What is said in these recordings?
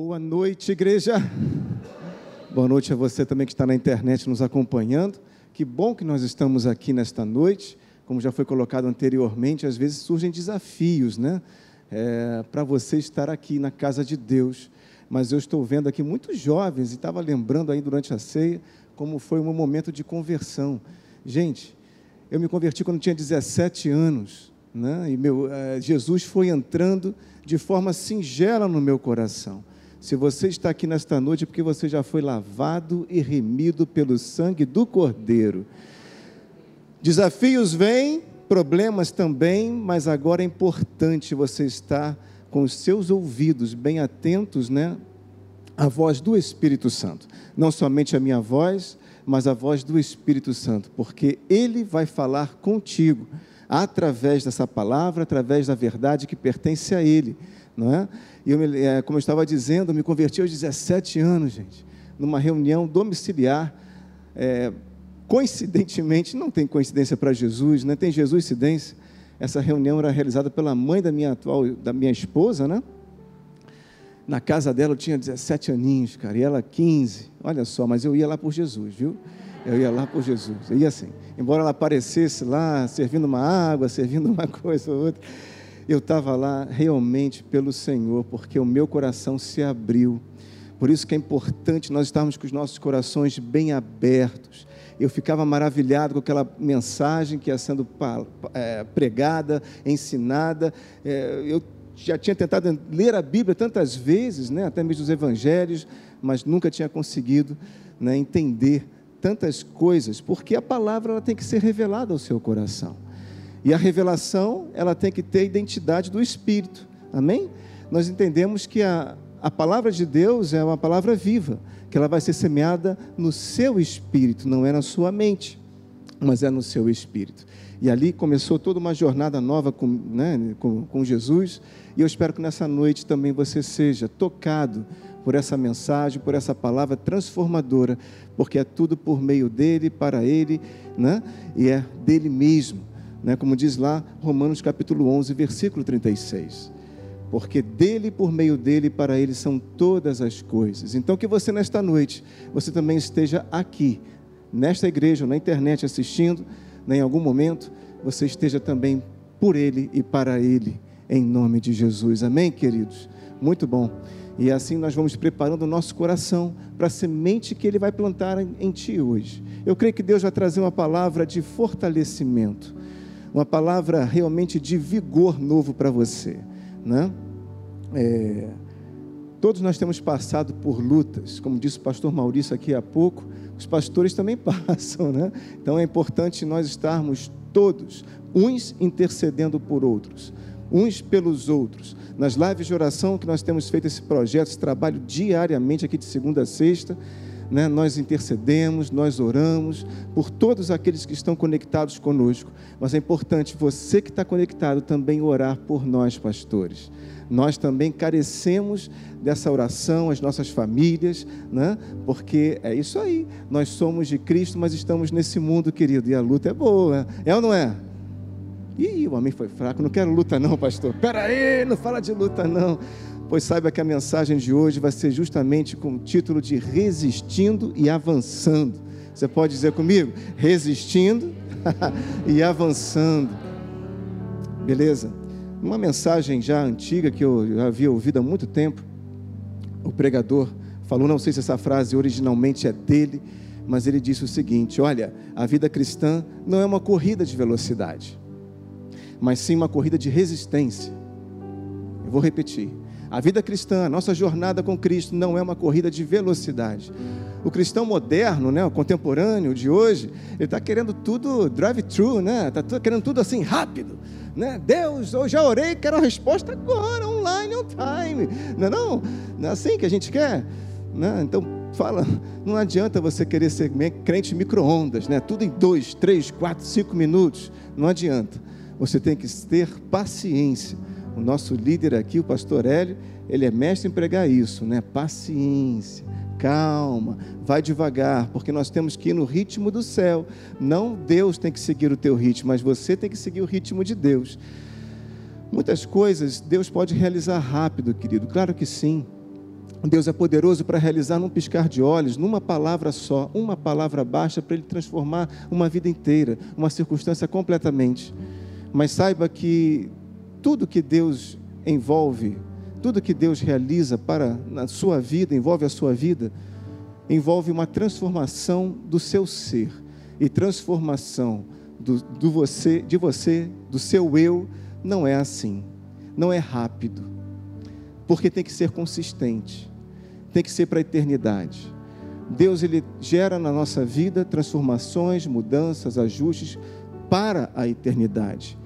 Boa noite, igreja. Boa noite a você também que está na internet nos acompanhando. Que bom que nós estamos aqui nesta noite. Como já foi colocado anteriormente, às vezes surgem desafios, né? É, para você estar aqui na casa de Deus. Mas eu estou vendo aqui muitos jovens e estava lembrando aí durante a ceia como foi um momento de conversão. Gente, eu me converti quando tinha 17 anos, né? E meu, é, Jesus foi entrando de forma singela no meu coração. Se você está aqui nesta noite, é porque você já foi lavado e remido pelo sangue do Cordeiro. Desafios vêm, problemas também, mas agora é importante você estar com os seus ouvidos bem atentos, né? A voz do Espírito Santo. Não somente a minha voz, mas a voz do Espírito Santo, porque ele vai falar contigo através dessa palavra, através da verdade que pertence a ele, não é? E eu, é, como eu estava dizendo, eu me converti aos 17 anos, gente, numa reunião domiciliar. É, coincidentemente, não tem coincidência para Jesus, né? tem Jesus incidência. Essa reunião era realizada pela mãe da minha atual, da minha esposa, né? Na casa dela eu tinha 17 aninhos, cara, e ela 15. Olha só, mas eu ia lá por Jesus, viu? Eu ia lá por Jesus. Eu ia assim. Embora ela aparecesse lá, servindo uma água, servindo uma coisa ou outra eu estava lá realmente pelo Senhor, porque o meu coração se abriu. Por isso que é importante nós estarmos com os nossos corações bem abertos. Eu ficava maravilhado com aquela mensagem que ia sendo é, pregada, ensinada. É, eu já tinha tentado ler a Bíblia tantas vezes, né, até mesmo os Evangelhos, mas nunca tinha conseguido né, entender tantas coisas, porque a palavra ela tem que ser revelada ao seu coração. E a revelação, ela tem que ter a identidade do Espírito. Amém? Nós entendemos que a, a palavra de Deus é uma palavra viva, que ela vai ser semeada no seu espírito, não é na sua mente, mas é no seu espírito. E ali começou toda uma jornada nova com, né, com, com Jesus, e eu espero que nessa noite também você seja tocado por essa mensagem, por essa palavra transformadora, porque é tudo por meio dele, para ele, né, e é dele mesmo né, como diz lá Romanos capítulo 11, versículo 36. Porque dele, por meio dele, para ele são todas as coisas. Então, que você nesta noite, você também esteja aqui, nesta igreja, na internet assistindo, né, em algum momento, você esteja também por ele e para ele, em nome de Jesus. Amém, queridos? Muito bom. E assim nós vamos preparando o nosso coração para a semente que Ele vai plantar em, ti hoje. Eu creio que Deus vai trazer uma palavra de fortalecimento, uma palavra realmente de vigor novo para você, né? É, todos nós temos passado por lutas, como disse o pastor Maurício aqui há pouco, os pastores também passam, né? Então é importante nós estarmos todos, uns intercedendo por outros, uns pelos outros. Nas lives de oração que nós temos feito esse projeto, esse trabalho diariamente aqui de segunda a sexta, né, nós intercedemos, nós oramos por todos aqueles que estão conectados conosco, mas é importante você que está conectado também orar por nós, pastores. Nós também carecemos dessa oração, as nossas famílias, né? porque é isso aí. Nós somos de Cristo, mas estamos nesse mundo, querido, e a luta é boa. É ou não é? Ih, o homem foi fraco, não quero luta, não, pastor. Pera aí, não fala de luta, não pois saiba que a mensagem de hoje vai ser justamente com o título de Resistindo e Avançando. Você pode dizer comigo? Resistindo e avançando. Beleza? Uma mensagem já antiga que eu já havia ouvido há muito tempo, o pregador falou, não sei se essa frase originalmente é dele, mas ele disse o seguinte: Olha, a vida cristã não é uma corrida de velocidade, mas sim uma corrida de resistência. Eu vou repetir. A vida cristã, a nossa jornada com Cristo não é uma corrida de velocidade. O cristão moderno, né, o contemporâneo de hoje, ele está querendo tudo drive-thru, né? Está querendo tudo assim rápido, né? Deus, eu já orei, quero a resposta agora, online, on time. Não é não? Não é assim que a gente quer, né? Então fala, não adianta você querer ser crente micro-ondas, né? Tudo em dois, três, quatro, cinco minutos. Não adianta. Você tem que ter paciência o nosso líder aqui, o pastor Hélio, ele é mestre em pregar isso, né? Paciência, calma, vai devagar, porque nós temos que ir no ritmo do céu. Não Deus tem que seguir o teu ritmo, mas você tem que seguir o ritmo de Deus. Muitas coisas Deus pode realizar rápido, querido, claro que sim. Deus é poderoso para realizar num piscar de olhos, numa palavra só, uma palavra basta para Ele transformar uma vida inteira, uma circunstância completamente. Mas saiba que tudo que Deus envolve, tudo que Deus realiza para na sua vida, envolve a sua vida, envolve uma transformação do seu ser e transformação do, do você, de você, do seu eu, não é assim, não é rápido, porque tem que ser consistente, tem que ser para a eternidade. Deus ele gera na nossa vida transformações, mudanças, ajustes para a eternidade.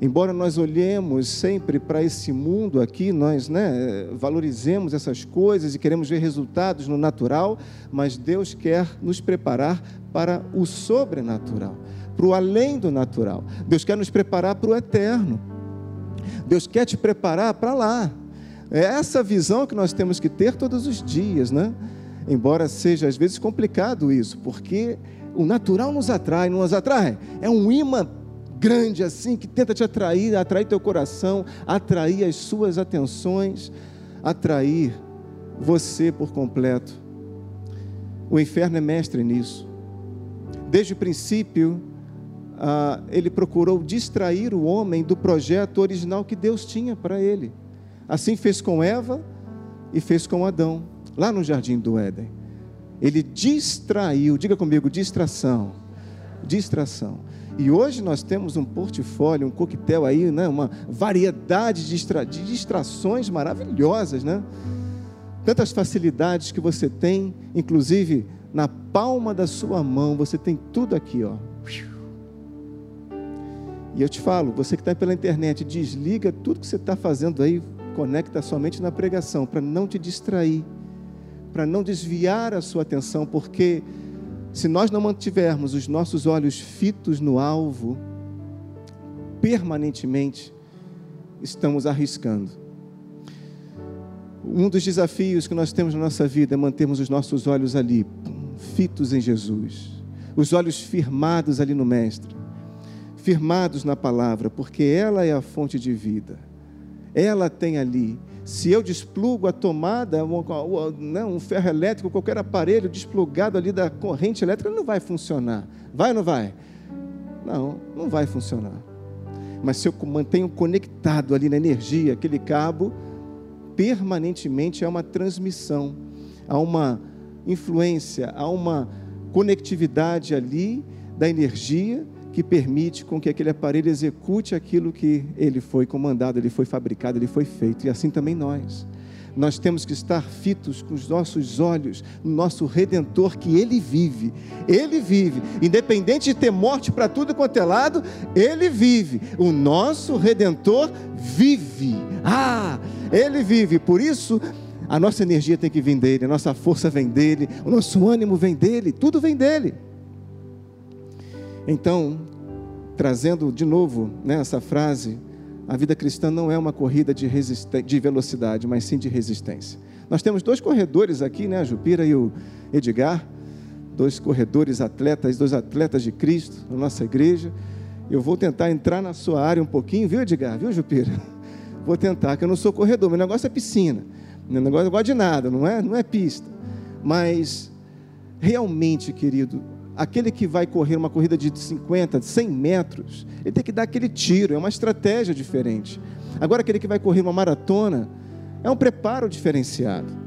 Embora nós olhemos sempre para esse mundo aqui, nós né, valorizemos essas coisas e queremos ver resultados no natural, mas Deus quer nos preparar para o sobrenatural, para o além do natural. Deus quer nos preparar para o eterno. Deus quer te preparar para lá. É essa visão que nós temos que ter todos os dias, né? Embora seja às vezes complicado isso, porque o natural nos atrai, não nos atrai. É um imã grande assim que tenta te atrair, atrair teu coração, atrair as suas atenções, atrair você por completo. O inferno é mestre nisso. Desde o princípio, ah, ele procurou distrair o homem do projeto original que Deus tinha para ele. Assim fez com Eva e fez com Adão, lá no jardim do Éden. Ele distraiu, diga comigo, distração. Distração. E hoje nós temos um portfólio, um coquetel aí, né? uma variedade de, de distrações maravilhosas, né? Tantas facilidades que você tem, inclusive na palma da sua mão, você tem tudo aqui, ó. E eu te falo, você que está pela internet, desliga tudo que você está fazendo aí, conecta somente na pregação, para não te distrair, para não desviar a sua atenção, porque se nós não mantivermos os nossos olhos fitos no alvo, permanentemente, estamos arriscando. Um dos desafios que nós temos na nossa vida é mantermos os nossos olhos ali, fitos em Jesus, os olhos firmados ali no Mestre, firmados na palavra, porque ela é a fonte de vida, ela tem ali se eu desplugo a tomada, né, um ferro elétrico, qualquer aparelho desplugado ali da corrente elétrica, não vai funcionar. Vai ou não vai? Não, não vai funcionar. Mas se eu mantenho conectado ali na energia, aquele cabo, permanentemente há uma transmissão, há uma influência, há uma conectividade ali da energia que permite com que aquele aparelho execute aquilo que ele foi comandado, ele foi fabricado, ele foi feito. E assim também nós. Nós temos que estar fitos com os nossos olhos no nosso redentor que ele vive. Ele vive, independente de ter morte para tudo quanto é lado, ele vive. O nosso redentor vive. Ah, ele vive. Por isso, a nossa energia tem que vir dele, a nossa força vem dele, o nosso ânimo vem dele, tudo vem dele. Então, trazendo de novo né, essa frase, a vida cristã não é uma corrida de, de velocidade, mas sim de resistência. Nós temos dois corredores aqui, né, a Jupira e o Edgar, dois corredores atletas, dois atletas de Cristo na nossa igreja. Eu vou tentar entrar na sua área um pouquinho, viu, Edgar? Viu, Jupira? Vou tentar, que eu não sou corredor, meu negócio é piscina. Meu negócio não gosto de nada, não é, não é pista. Mas realmente, querido, aquele que vai correr uma corrida de 50, 100 metros, ele tem que dar aquele tiro, é uma estratégia diferente. Agora, aquele que vai correr uma maratona, é um preparo diferenciado.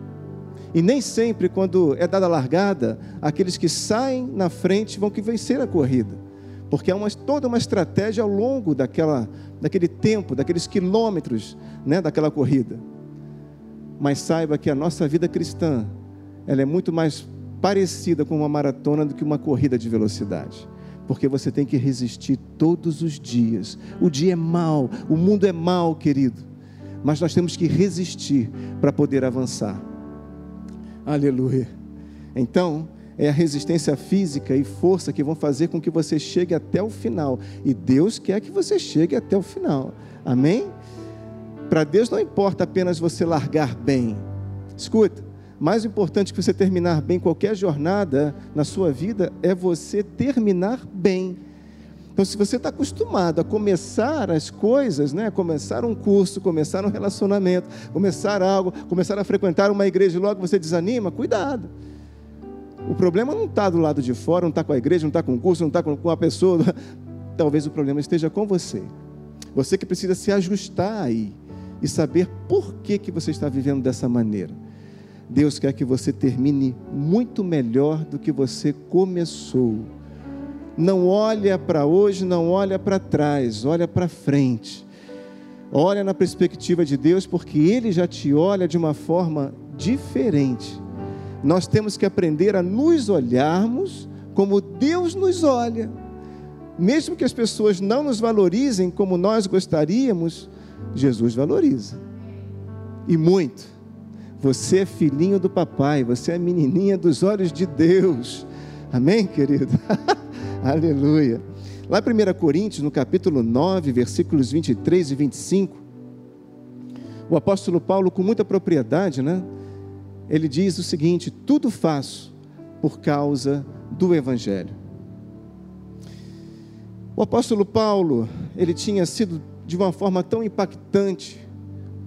E nem sempre, quando é dada a largada, aqueles que saem na frente vão que vencer a corrida. Porque há uma, toda uma estratégia ao longo daquela, daquele tempo, daqueles quilômetros né, daquela corrida. Mas saiba que a nossa vida cristã, ela é muito mais parecida com uma maratona do que uma corrida de velocidade. Porque você tem que resistir todos os dias. O dia é mau, o mundo é mau, querido. Mas nós temos que resistir para poder avançar. Aleluia. Então, é a resistência física e força que vão fazer com que você chegue até o final. E Deus quer que você chegue até o final. Amém? Para Deus não importa apenas você largar bem. Escuta, mais importante que você terminar bem qualquer jornada na sua vida é você terminar bem. Então, se você está acostumado a começar as coisas, né? começar um curso, começar um relacionamento, começar algo, começar a frequentar uma igreja e logo você desanima, cuidado. O problema não está do lado de fora, não está com a igreja, não está com o curso, não está com a pessoa. Talvez o problema esteja com você. Você que precisa se ajustar aí e saber por que, que você está vivendo dessa maneira. Deus quer que você termine muito melhor do que você começou. Não olha para hoje, não olha para trás, olha para frente. Olha na perspectiva de Deus, porque Ele já te olha de uma forma diferente. Nós temos que aprender a nos olharmos como Deus nos olha. Mesmo que as pessoas não nos valorizem como nós gostaríamos, Jesus valoriza. E muito. Você é filhinho do papai, você é menininha dos olhos de Deus. Amém, querido? Aleluia. Lá em 1 Coríntios, no capítulo 9, versículos 23 e 25, o apóstolo Paulo, com muita propriedade, né? Ele diz o seguinte: Tudo faço por causa do Evangelho. O apóstolo Paulo, ele tinha sido de uma forma tão impactante,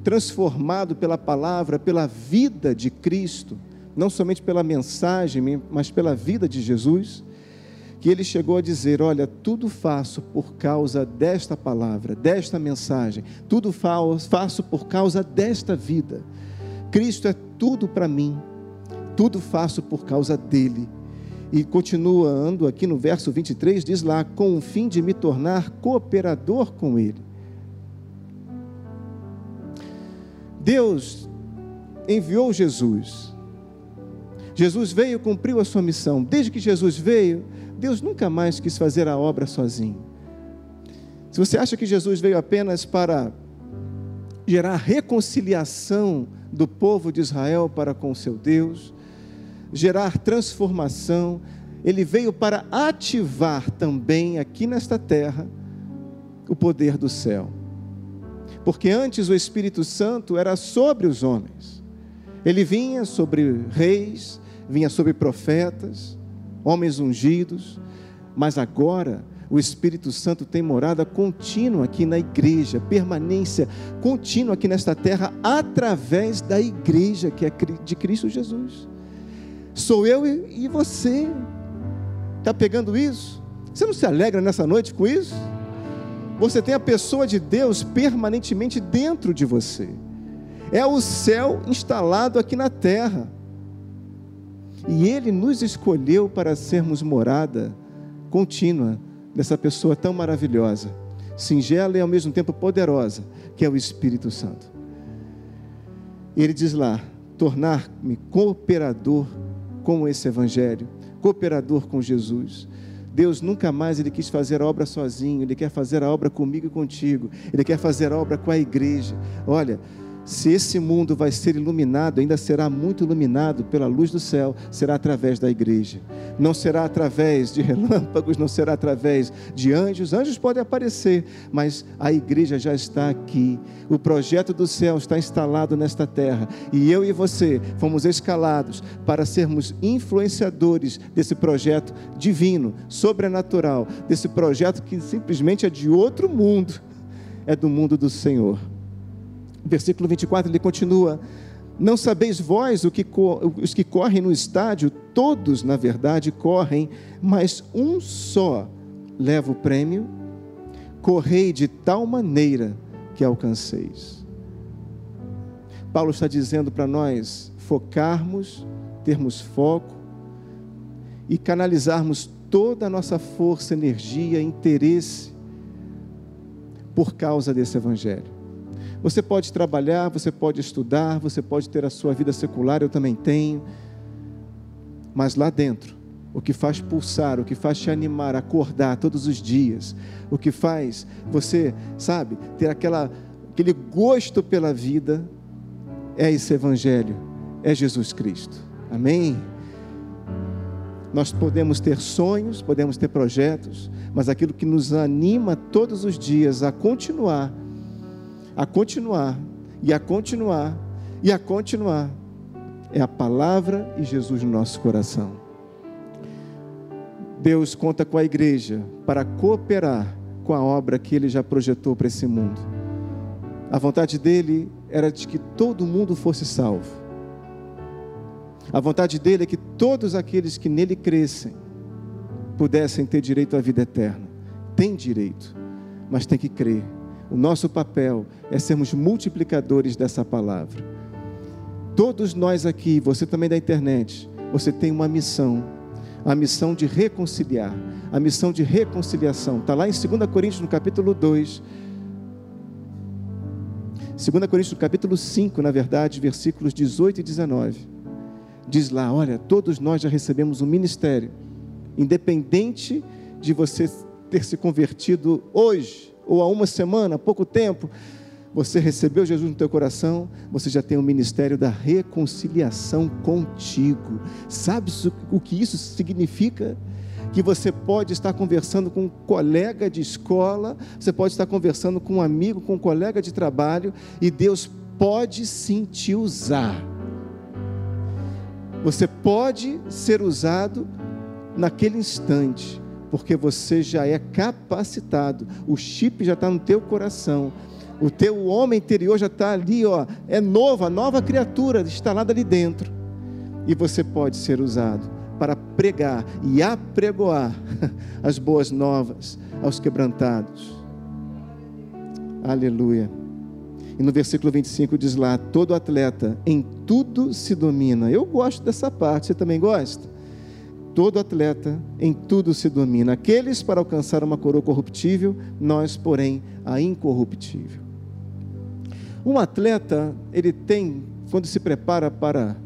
transformado pela palavra, pela vida de Cristo, não somente pela mensagem, mas pela vida de Jesus que ele chegou a dizer: Olha, tudo faço por causa desta palavra, desta mensagem, tudo faço por causa desta vida. Cristo é tudo para mim, tudo faço por causa dele. E continuando aqui no verso 23, diz lá: com o fim de me tornar cooperador com ele. Deus enviou Jesus. Jesus veio, cumpriu a sua missão. Desde que Jesus veio, Deus nunca mais quis fazer a obra sozinho. Se você acha que Jesus veio apenas para gerar reconciliação do povo de Israel para com o seu Deus, gerar transformação, ele veio para ativar também aqui nesta terra o poder do céu. Porque antes o Espírito Santo era sobre os homens. Ele vinha sobre reis, vinha sobre profetas, homens ungidos, mas agora o Espírito Santo tem morada contínua aqui na igreja, permanência contínua aqui nesta terra, através da igreja que é de Cristo Jesus. Sou eu e você. Está pegando isso? Você não se alegra nessa noite com isso? Você tem a pessoa de Deus permanentemente dentro de você. É o céu instalado aqui na terra. E Ele nos escolheu para sermos morada contínua dessa pessoa tão maravilhosa, singela e ao mesmo tempo poderosa, que é o Espírito Santo. Ele diz lá: tornar-me cooperador com esse Evangelho, cooperador com Jesus. Deus nunca mais ele quis fazer a obra sozinho, ele quer fazer a obra comigo e contigo, ele quer fazer a obra com a igreja. Olha, se esse mundo vai ser iluminado, ainda será muito iluminado pela luz do céu, será através da igreja. Não será através de relâmpagos, não será através de anjos. Anjos podem aparecer, mas a igreja já está aqui. O projeto do céu está instalado nesta terra. E eu e você fomos escalados para sermos influenciadores desse projeto divino, sobrenatural, desse projeto que simplesmente é de outro mundo, é do mundo do Senhor. Versículo 24 ele continua: Não sabeis vós o que, os que correm no estádio, todos na verdade correm, mas um só leva o prêmio. Correi de tal maneira que alcanceis. Paulo está dizendo para nós focarmos, termos foco e canalizarmos toda a nossa força, energia, interesse por causa desse evangelho. Você pode trabalhar, você pode estudar, você pode ter a sua vida secular, eu também tenho. Mas lá dentro, o que faz pulsar, o que faz te animar, acordar todos os dias, o que faz você, sabe, ter aquela, aquele gosto pela vida, é esse Evangelho, é Jesus Cristo. Amém? Nós podemos ter sonhos, podemos ter projetos, mas aquilo que nos anima todos os dias a continuar a continuar, e a continuar, e a continuar, é a palavra e Jesus no nosso coração. Deus conta com a igreja para cooperar com a obra que ele já projetou para esse mundo. A vontade dele era de que todo mundo fosse salvo. A vontade dele é que todos aqueles que nele crescem pudessem ter direito à vida eterna. Tem direito, mas tem que crer. O nosso papel é sermos multiplicadores dessa palavra. Todos nós aqui, você também da internet, você tem uma missão, a missão de reconciliar, a missão de reconciliação. Está lá em 2 Coríntios, no capítulo 2. 2 Coríntios, no capítulo 5, na verdade, versículos 18 e 19. Diz lá: olha, todos nós já recebemos um ministério, independente de você ter se convertido hoje, ou há uma semana, há pouco tempo, você recebeu Jesus no teu coração, você já tem o ministério da reconciliação contigo. Sabe o que isso significa? Que você pode estar conversando com um colega de escola, você pode estar conversando com um amigo, com um colega de trabalho, e Deus pode sim te usar. Você pode ser usado naquele instante, porque você já é capacitado, o chip já está no teu coração o teu homem interior já está ali, ó, é novo, a nova criatura instalada ali dentro. E você pode ser usado para pregar e apregoar as boas novas aos quebrantados. Aleluia. E no versículo 25 diz lá: todo atleta em tudo se domina. Eu gosto dessa parte, você também gosta? Todo atleta em tudo se domina. Aqueles para alcançar uma coroa corruptível, nós, porém, a incorruptível. Um atleta, ele tem, quando se prepara para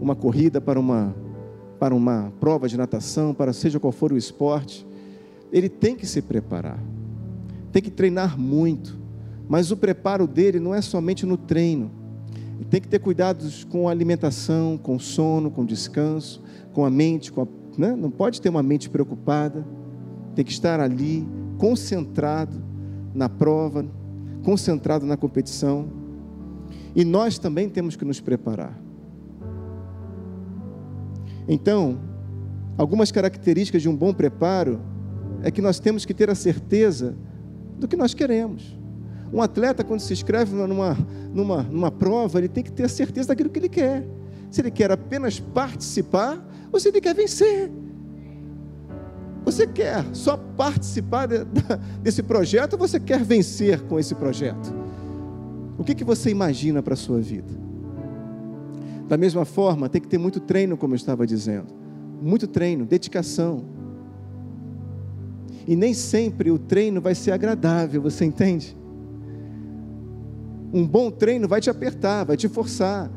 uma corrida, para uma, para uma prova de natação, para seja qual for o esporte, ele tem que se preparar, tem que treinar muito, mas o preparo dele não é somente no treino, ele tem que ter cuidados com a alimentação, com o sono, com descanso, com a mente, com a, né? não pode ter uma mente preocupada, tem que estar ali, concentrado na prova, concentrado na competição. E nós também temos que nos preparar. Então, algumas características de um bom preparo é que nós temos que ter a certeza do que nós queremos. Um atleta, quando se inscreve numa, numa, numa prova, ele tem que ter a certeza daquilo que ele quer. Se ele quer apenas participar ele quer vencer. Você quer só participar de, desse projeto ou você quer vencer com esse projeto? O que, que você imagina para a sua vida? Da mesma forma, tem que ter muito treino, como eu estava dizendo. Muito treino, dedicação. E nem sempre o treino vai ser agradável, você entende? Um bom treino vai te apertar, vai te forçar.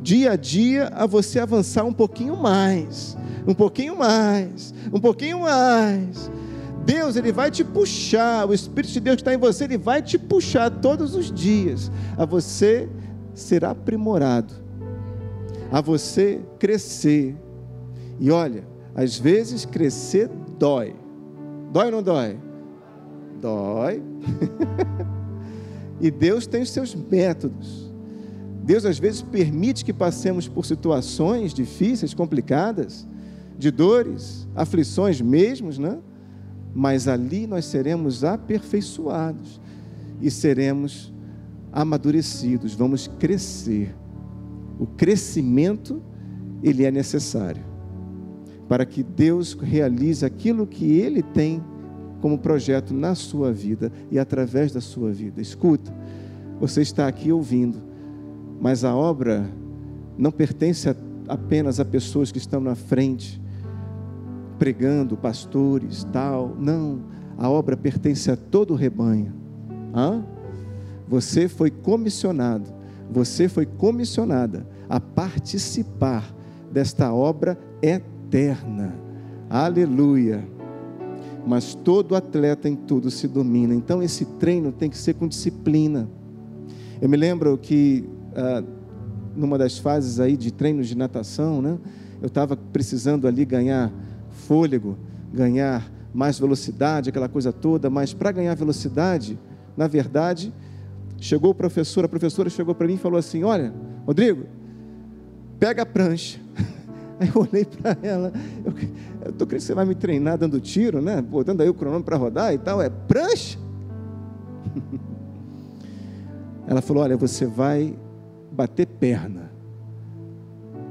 Dia a dia a você avançar um pouquinho mais um pouquinho mais, um pouquinho mais. Deus, Ele vai te puxar, o Espírito de Deus que está em você, Ele vai te puxar todos os dias, a você ser aprimorado, a você crescer. E olha, às vezes crescer dói. Dói ou não dói? Dói. e Deus tem os seus métodos. Deus às vezes permite que passemos por situações difíceis, complicadas, de dores, aflições mesmos, né? Mas ali nós seremos aperfeiçoados e seremos amadurecidos, vamos crescer. O crescimento ele é necessário para que Deus realize aquilo que ele tem como projeto na sua vida e através da sua vida. Escuta, você está aqui ouvindo, mas a obra não pertence apenas a pessoas que estão na frente, pregando, pastores, tal. Não, a obra pertence a todo o rebanho. Hã? Você foi comissionado, você foi comissionada a participar desta obra eterna. Aleluia. Mas todo atleta em tudo se domina. Então esse treino tem que ser com disciplina. Eu me lembro que ah, numa das fases aí de treinos de natação, né? Eu estava precisando ali ganhar fôlego, ganhar mais velocidade, aquela coisa toda, mas para ganhar velocidade, na verdade, chegou o professor, a professora chegou para mim e falou assim: Olha, Rodrigo, pega a prancha, Aí eu olhei para ela, eu estou crendo que você vai me treinar dando tiro, né? Botando aí o cronômetro para rodar e tal. É prancha? Ela falou: Olha, você vai bater perna.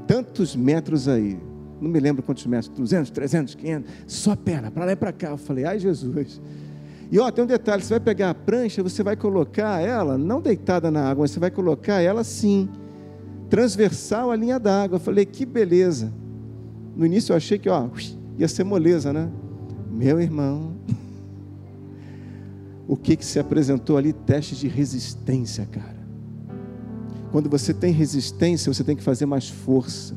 Tantos metros aí. Não me lembro quantos metros, 200, 300, 500, só perna, para lá e para cá. Eu falei, ai Jesus. E ó, tem um detalhe: você vai pegar a prancha, você vai colocar ela, não deitada na água, mas você vai colocar ela assim, transversal à linha d'água. Eu falei, que beleza. No início eu achei que ó, ia ser moleza, né? Meu irmão, o que, que se apresentou ali? Teste de resistência, cara. Quando você tem resistência, você tem que fazer mais força.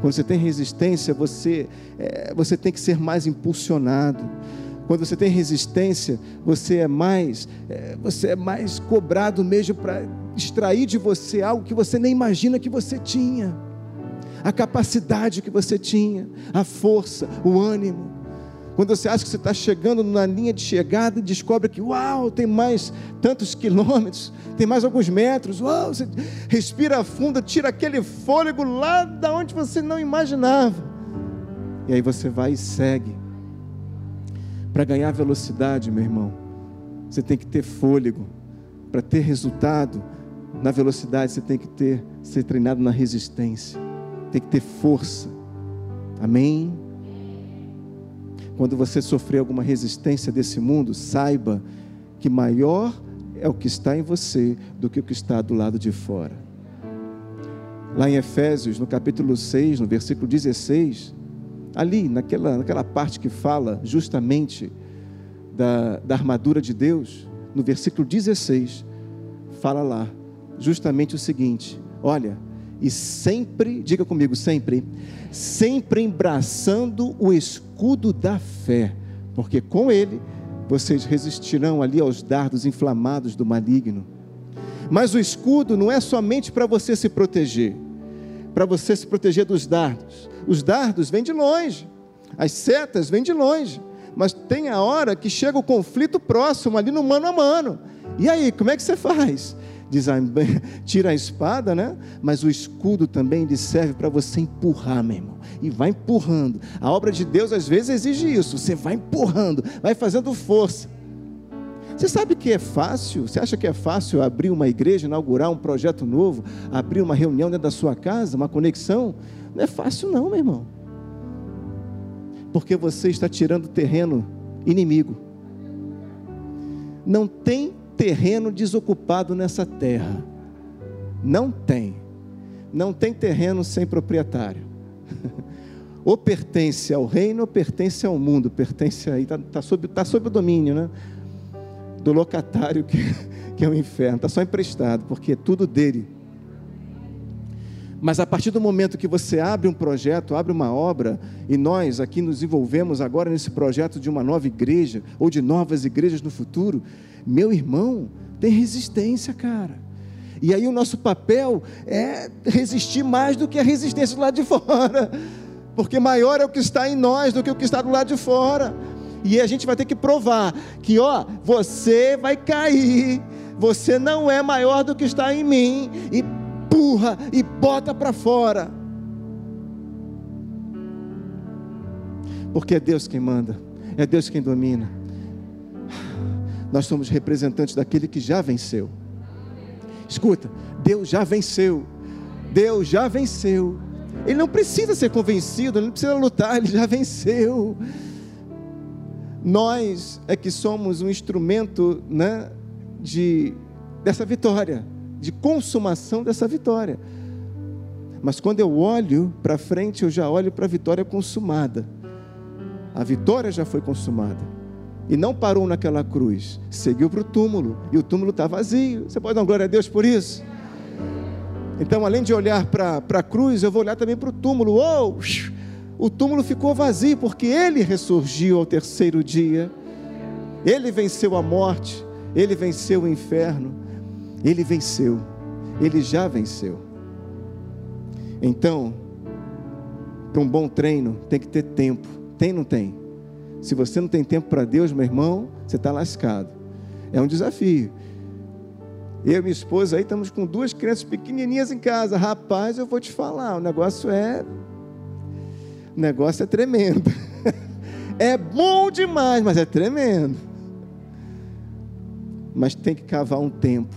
Quando você tem resistência, você, é, você tem que ser mais impulsionado. Quando você tem resistência, você é mais, é, você é mais cobrado mesmo para extrair de você algo que você nem imagina que você tinha. A capacidade que você tinha, a força, o ânimo. Quando você acha que você está chegando na linha de chegada descobre que, uau, tem mais tantos quilômetros, tem mais alguns metros, uau, você respira fundo, tira aquele fôlego lá da onde você não imaginava. E aí você vai e segue. Para ganhar velocidade, meu irmão, você tem que ter fôlego. Para ter resultado na velocidade, você tem que ter ser treinado na resistência. Tem que ter força. Amém. Quando você sofrer alguma resistência desse mundo, saiba que maior é o que está em você do que o que está do lado de fora. Lá em Efésios, no capítulo 6, no versículo 16, ali, naquela, naquela parte que fala justamente da, da armadura de Deus, no versículo 16, fala lá justamente o seguinte: olha, e sempre, diga comigo, sempre, sempre embraçando o escudo da fé, porque com ele vocês resistirão ali aos dardos inflamados do maligno. Mas o escudo não é somente para você se proteger, para você se proteger dos dardos. Os dardos vêm de longe, as setas vêm de longe, mas tem a hora que chega o conflito próximo, ali no mano a mano. E aí, como é que você faz? Diz, tira a espada, né? Mas o escudo também lhe serve para você empurrar, meu irmão. E vai empurrando. A obra de Deus às vezes exige isso. Você vai empurrando, vai fazendo força. Você sabe que é fácil? Você acha que é fácil abrir uma igreja, inaugurar um projeto novo, abrir uma reunião dentro da sua casa, uma conexão? Não é fácil, não, meu irmão. Porque você está tirando terreno inimigo. Não tem terreno desocupado nessa terra. Não tem. Não tem terreno sem proprietário. ou pertence ao reino ou pertence ao mundo. Pertence aí, está tá sob, tá sob o domínio né? do locatário que, que é o inferno. Está só emprestado, porque é tudo dele. Mas a partir do momento que você abre um projeto, abre uma obra, e nós aqui nos envolvemos agora nesse projeto de uma nova igreja, ou de novas igrejas no futuro, meu irmão, tem resistência, cara. E aí o nosso papel é resistir mais do que a resistência do lado de fora. Porque maior é o que está em nós do que o que está do lado de fora. E a gente vai ter que provar que, ó, você vai cair. Você não é maior do que está em mim. E empurra e bota para fora. Porque é Deus quem manda, é Deus quem domina. Nós somos representantes daquele que já venceu. Escuta, Deus já venceu. Deus já venceu. Ele não precisa ser convencido, ele não precisa lutar, ele já venceu. Nós é que somos um instrumento né, de, dessa vitória, de consumação dessa vitória. Mas quando eu olho para frente, eu já olho para a vitória consumada. A vitória já foi consumada. E não parou naquela cruz, seguiu para o túmulo, e o túmulo está vazio. Você pode dar glória a Deus por isso? Então, além de olhar para a cruz, eu vou olhar também para o túmulo. Oh, o túmulo ficou vazio, porque ele ressurgiu ao terceiro dia. Ele venceu a morte, ele venceu o inferno, ele venceu, ele já venceu. Então, para um bom treino, tem que ter tempo. Tem ou não tem? Se você não tem tempo para Deus, meu irmão, você está lascado. É um desafio. Eu e minha esposa aí estamos com duas crianças pequenininhas em casa. Rapaz, eu vou te falar, o negócio é O negócio é tremendo. É bom demais, mas é tremendo. Mas tem que cavar um tempo,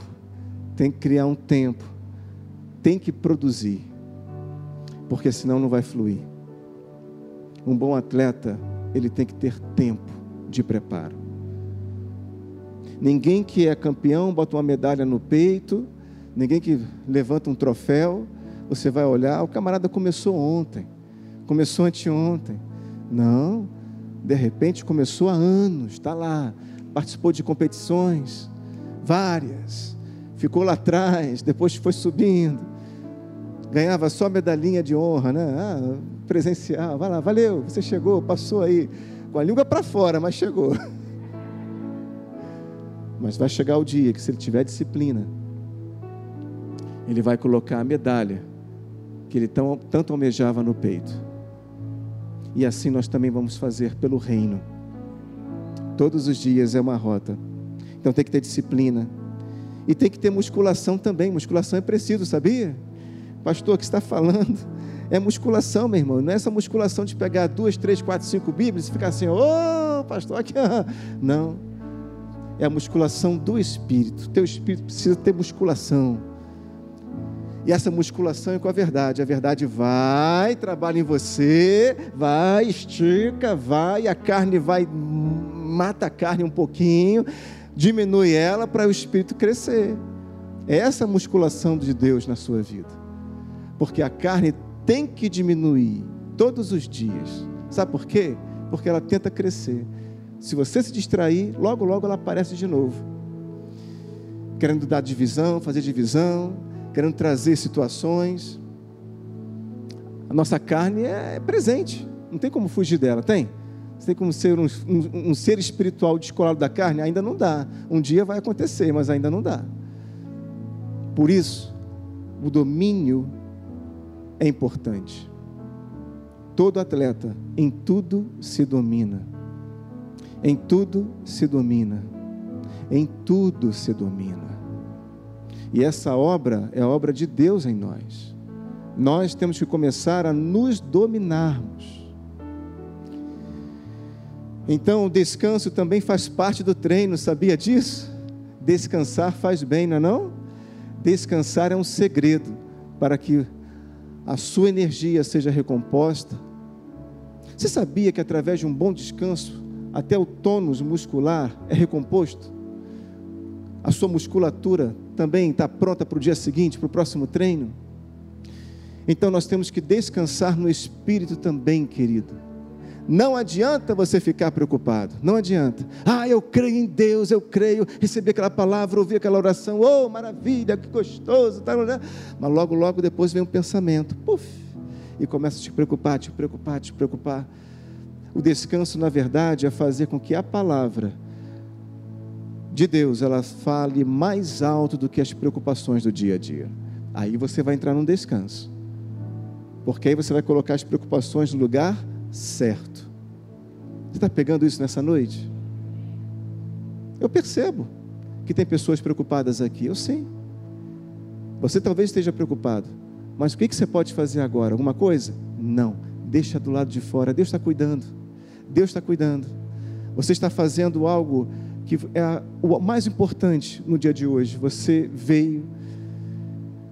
tem que criar um tempo, tem que produzir, porque senão não vai fluir. Um bom atleta, ele tem que ter tempo de preparo. Ninguém que é campeão bota uma medalha no peito, ninguém que levanta um troféu, você vai olhar, o camarada começou ontem, começou anteontem. Não, de repente começou há anos, está lá, participou de competições, várias, ficou lá atrás, depois foi subindo, ganhava só medalhinha de honra, né? Ah, presencial, vai lá, valeu, você chegou, passou aí, com a língua para fora, mas chegou. Mas vai chegar o dia que, se ele tiver disciplina, ele vai colocar a medalha que ele tão, tanto almejava no peito. E assim nós também vamos fazer pelo reino. Todos os dias é uma rota. Então tem que ter disciplina. E tem que ter musculação também. Musculação é preciso, sabia? Pastor, que está falando? É musculação, meu irmão. Não é essa musculação de pegar duas, três, quatro, cinco Bíblias e ficar assim, ô oh, pastor, aqui. Não. É a musculação do espírito. Teu espírito precisa ter musculação. E essa musculação é com a verdade. A verdade vai, trabalha em você, vai, estica, vai, a carne vai, mata a carne um pouquinho, diminui ela para o espírito crescer. É essa musculação de Deus na sua vida. Porque a carne tem que diminuir todos os dias. Sabe por quê? Porque ela tenta crescer. Se você se distrair, logo, logo ela aparece de novo. Querendo dar divisão, fazer divisão, querendo trazer situações. A nossa carne é presente, não tem como fugir dela, tem? Você tem como ser um, um, um, ser espiritual descolado da carne? Ainda não dá. Um dia vai acontecer, mas ainda não dá. Por isso, o domínio é importante. Todo atleta, em tudo se domina. Em tudo se domina. Em tudo se domina. E essa obra é a obra de Deus em nós. Nós temos que começar a nos dominarmos. Então, o descanso também faz parte do treino, sabia disso? Descansar faz bem, não é não? Descansar é um segredo para que a sua energia seja recomposta. Você sabia que através de um bom descanso, até o tônus muscular é recomposto? A sua musculatura também está pronta para o dia seguinte, para o próximo treino? Então nós temos que descansar no espírito também, querido. Não adianta você ficar preocupado, não adianta. Ah, eu creio em Deus, eu creio, recebi aquela palavra, ouvi aquela oração, oh, maravilha, que gostoso, tá, mas logo, logo depois vem um pensamento, puf, e começa a te preocupar, te preocupar, te preocupar. O descanso, na verdade, é fazer com que a palavra de Deus ela fale mais alto do que as preocupações do dia a dia. Aí você vai entrar num descanso. Porque aí você vai colocar as preocupações no lugar certo. Você está pegando isso nessa noite? Eu percebo que tem pessoas preocupadas aqui, eu sei. Você talvez esteja preocupado, mas o que você pode fazer agora? Alguma coisa? Não, deixa do lado de fora, Deus está cuidando. Deus está cuidando. Você está fazendo algo que é o mais importante no dia de hoje. Você veio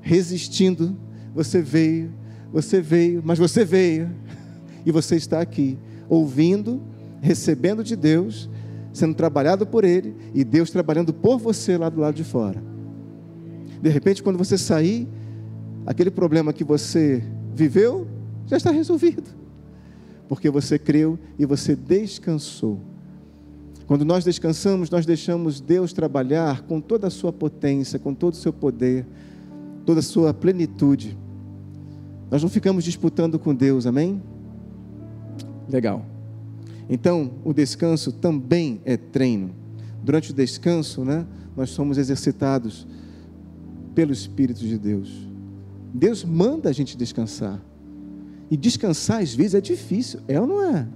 resistindo, você veio, você veio, mas você veio e você está aqui ouvindo, recebendo de Deus, sendo trabalhado por Ele e Deus trabalhando por você lá do lado de fora. De repente, quando você sair, aquele problema que você viveu já está resolvido, porque você creu e você descansou. Quando nós descansamos, nós deixamos Deus trabalhar com toda a sua potência, com todo o seu poder, toda a sua plenitude. Nós não ficamos disputando com Deus, amém? Legal. Então, o descanso também é treino. Durante o descanso, né, nós somos exercitados pelo Espírito de Deus. Deus manda a gente descansar. E descansar às vezes é difícil, é ou não é?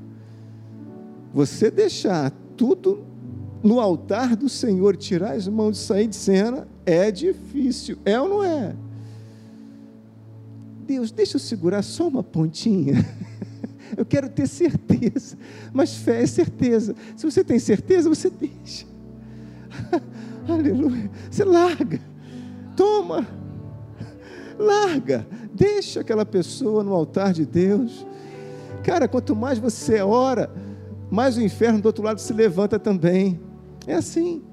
Você deixar tudo no altar do Senhor, tirar as mãos de sair de cena, é difícil, é ou não é? Deus, deixa eu segurar só uma pontinha. Eu quero ter certeza. Mas fé é certeza. Se você tem certeza, você deixa. Aleluia. Você larga. Toma. Larga. Deixa aquela pessoa no altar de Deus. Cara, quanto mais você ora, mais o inferno do outro lado se levanta também. É assim.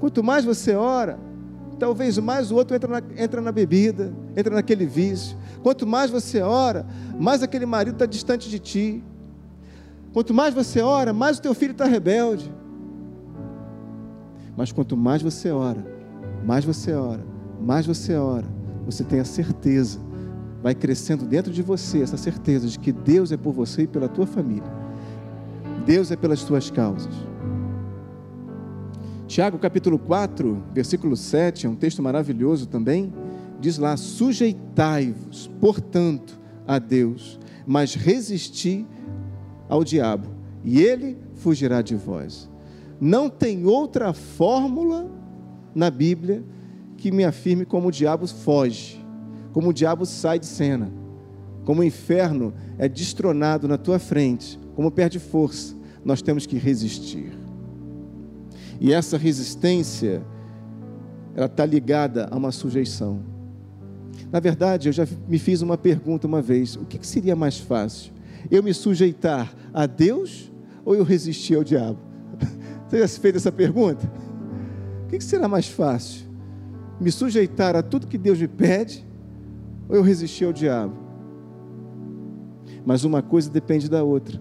Quanto mais você ora, talvez mais o outro entra na, entra na bebida, entra naquele vício. Quanto mais você ora, mais aquele marido está distante de ti. Quanto mais você ora, mais o teu filho está rebelde. Mas quanto mais você ora, mais você ora, mais você ora, você tem a certeza, vai crescendo dentro de você essa certeza de que Deus é por você e pela tua família. Deus é pelas tuas causas. Tiago capítulo 4, versículo 7, é um texto maravilhoso também. Diz lá: Sujeitai-vos, portanto, a Deus, mas resisti ao diabo, e ele fugirá de vós. Não tem outra fórmula na Bíblia que me afirme como o diabo foge, como o diabo sai de cena, como o inferno é destronado na tua frente, como perde força. Nós temos que resistir. E essa resistência, ela está ligada a uma sujeição. Na verdade, eu já me fiz uma pergunta uma vez: o que, seria mais fácil? Eu me sujeitar a Deus ou eu resistir ao diabo? Você já se fez essa pergunta? O que, que será mais fácil? Me sujeitar a tudo que Deus me pede ou eu resistir ao diabo? Mas uma coisa depende da outra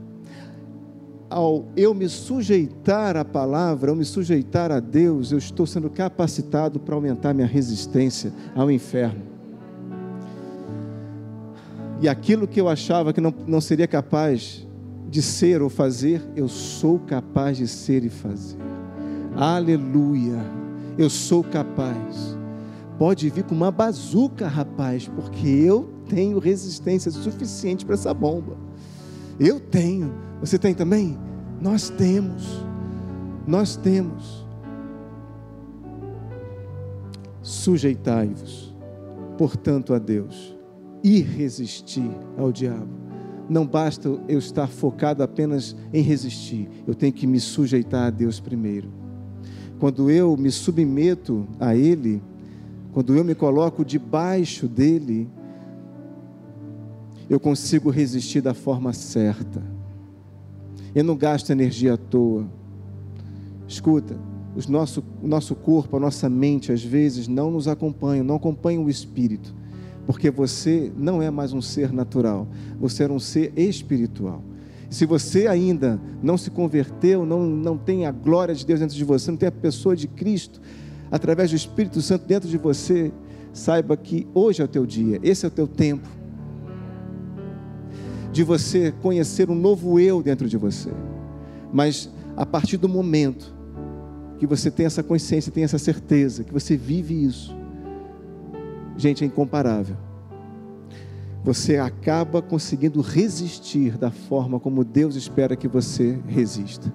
ao eu me sujeitar à palavra, ao me sujeitar a Deus, eu estou sendo capacitado para aumentar minha resistência ao inferno. E aquilo que eu achava que não, não seria capaz de ser ou fazer, eu sou capaz de ser e fazer. Aleluia! Eu sou capaz. Pode vir com uma bazuca, rapaz, porque eu tenho resistência suficiente para essa bomba. Eu tenho. Você tem também? Nós temos. Nós temos. Sujeitai-vos, portanto, a Deus e resistir ao diabo. Não basta eu estar focado apenas em resistir, eu tenho que me sujeitar a Deus primeiro. Quando eu me submeto a Ele, quando eu me coloco debaixo dele, eu consigo resistir da forma certa. Eu não gasto energia à toa. Escuta, os nosso, o nosso corpo, a nossa mente, às vezes, não nos acompanham, não acompanham o espírito, porque você não é mais um ser natural, você era um ser espiritual. Se você ainda não se converteu, não, não tem a glória de Deus dentro de você, não tem a pessoa de Cristo, através do Espírito Santo dentro de você, saiba que hoje é o teu dia, esse é o teu tempo de você conhecer um novo eu dentro de você. Mas a partir do momento que você tem essa consciência, tem essa certeza, que você vive isso, gente, é incomparável. Você acaba conseguindo resistir da forma como Deus espera que você resista.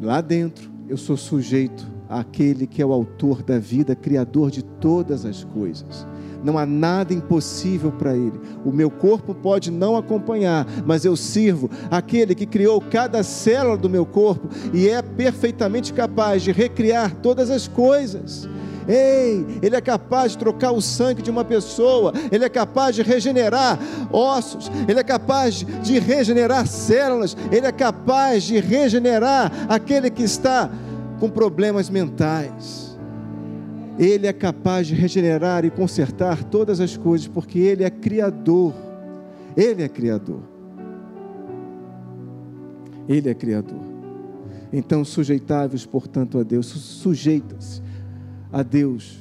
Lá dentro, eu sou sujeito àquele que é o autor da vida, criador de todas as coisas não há nada impossível para Ele. O meu corpo pode não acompanhar, mas eu sirvo aquele que criou cada célula do meu corpo e é perfeitamente capaz de recriar todas as coisas. Ei, Ele é capaz de trocar o sangue de uma pessoa, Ele é capaz de regenerar ossos, Ele é capaz de regenerar células, Ele é capaz de regenerar aquele que está com problemas mentais. Ele é capaz de regenerar e consertar todas as coisas, porque Ele é Criador. Ele é Criador. Ele é Criador. Então, sujeitáveis, portanto, a Deus, sujeita-se a Deus.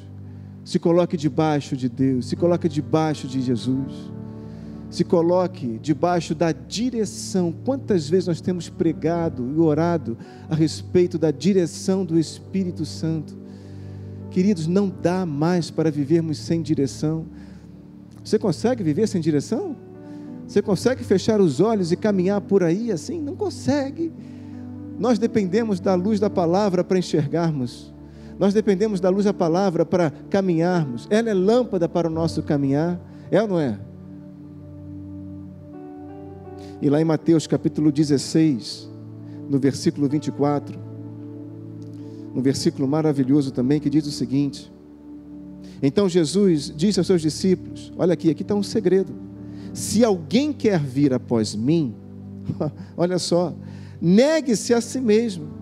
Se coloque debaixo de Deus, se coloque debaixo de Jesus. Se coloque debaixo da direção. Quantas vezes nós temos pregado e orado a respeito da direção do Espírito Santo? Queridos, não dá mais para vivermos sem direção. Você consegue viver sem direção? Você consegue fechar os olhos e caminhar por aí assim? Não consegue. Nós dependemos da luz da palavra para enxergarmos. Nós dependemos da luz da palavra para caminharmos. Ela é lâmpada para o nosso caminhar. É ou não é? E lá em Mateus capítulo 16, no versículo 24, um versículo maravilhoso também que diz o seguinte: Então Jesus disse aos seus discípulos: Olha aqui, aqui está um segredo. Se alguém quer vir após mim, olha só, negue-se a si mesmo,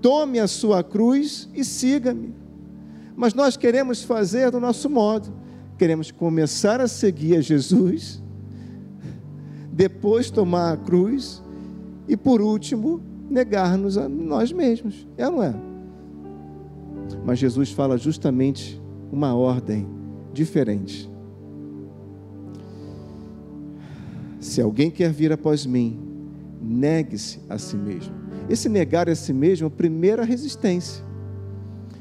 tome a sua cruz e siga-me. Mas nós queremos fazer do nosso modo, queremos começar a seguir a Jesus, depois tomar a cruz e, por último, negar-nos a nós mesmos. É ou não é? Mas Jesus fala justamente uma ordem diferente. Se alguém quer vir após mim, negue-se a si mesmo. Esse negar a si mesmo é a primeira resistência.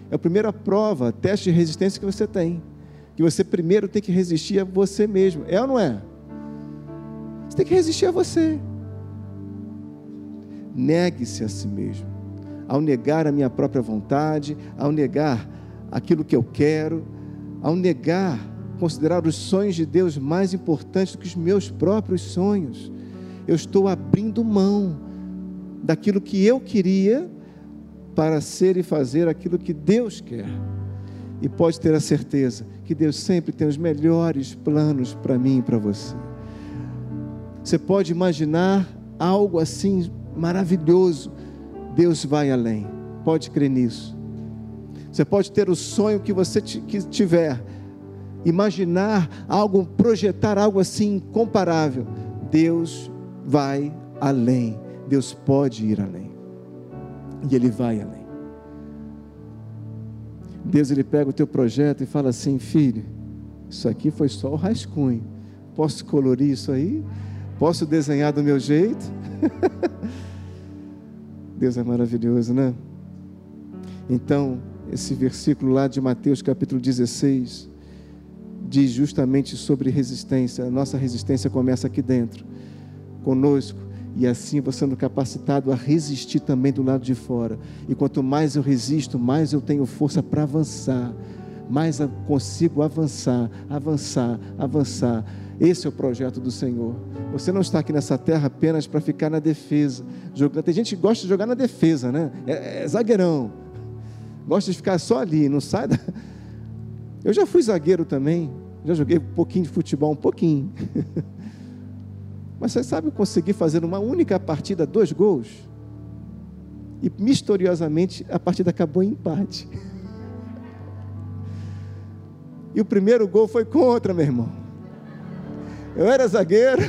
É a primeira prova, teste de resistência que você tem. Que você primeiro tem que resistir a você mesmo. É ou não é? Você tem que resistir a você. Negue-se a si mesmo. Ao negar a minha própria vontade, ao negar aquilo que eu quero, ao negar, considerar os sonhos de Deus mais importantes do que os meus próprios sonhos, eu estou abrindo mão daquilo que eu queria para ser e fazer aquilo que Deus quer. E pode ter a certeza que Deus sempre tem os melhores planos para mim e para você. Você pode imaginar algo assim maravilhoso. Deus vai além. Pode crer nisso. Você pode ter o sonho que você tiver, imaginar algo, projetar algo assim incomparável. Deus vai além. Deus pode ir além. E Ele vai além. Deus ele pega o teu projeto e fala assim, filho, isso aqui foi só o rascunho. Posso colorir isso aí? Posso desenhar do meu jeito? Deus é maravilhoso, né? Então, esse versículo lá de Mateus capítulo 16 diz justamente sobre resistência. A nossa resistência começa aqui dentro, conosco, e assim vou sendo capacitado a resistir também do lado de fora. E quanto mais eu resisto, mais eu tenho força para avançar, mais eu consigo avançar, avançar, avançar. Esse é o projeto do Senhor. Você não está aqui nessa terra apenas para ficar na defesa. Jogando. Tem gente que gosta de jogar na defesa, né? É, é zagueirão. Gosta de ficar só ali, não sai da. Eu já fui zagueiro também. Já joguei um pouquinho de futebol, um pouquinho. Mas você sabe conseguir fazer uma única partida dois gols? E misteriosamente a partida acabou em empate. E o primeiro gol foi contra, meu irmão. Eu era zagueiro,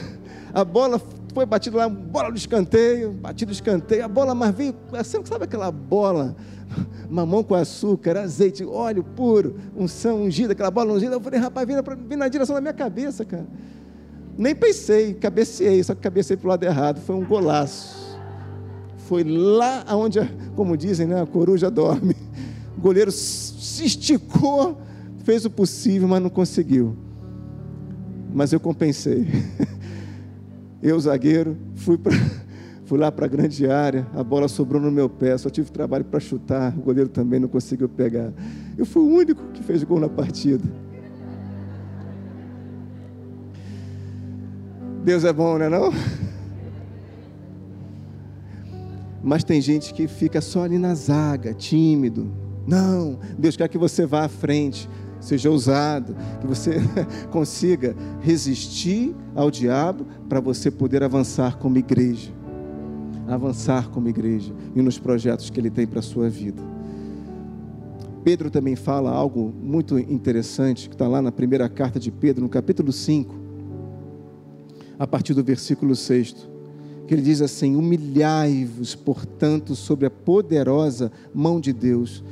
a bola foi batida lá, bola do escanteio, batido escanteio, a bola mais veio, sabe aquela bola, mamão com açúcar, azeite, óleo puro, unção ungida, aquela bola ungida. Eu falei, rapaz, vem na direção da minha cabeça, cara. Nem pensei, cabeceei, só que cabecei para o lado errado. Foi um golaço. Foi lá onde, como dizem, né, a coruja dorme. O goleiro se esticou, fez o possível, mas não conseguiu. Mas eu compensei. Eu, zagueiro, fui, pra, fui lá para a grande área, a bola sobrou no meu pé, só tive trabalho para chutar, o goleiro também não conseguiu pegar. Eu fui o único que fez gol na partida. Deus é bom, não é não? Mas tem gente que fica só ali na zaga, tímido. Não, Deus quer que você vá à frente, seja ousado, que você consiga resistir ao diabo para você poder avançar como igreja. Avançar como igreja e nos projetos que ele tem para a sua vida. Pedro também fala algo muito interessante, que está lá na primeira carta de Pedro, no capítulo 5 a partir do versículo 6, que ele diz assim: Humilhai-vos, portanto, sobre a poderosa mão de Deus.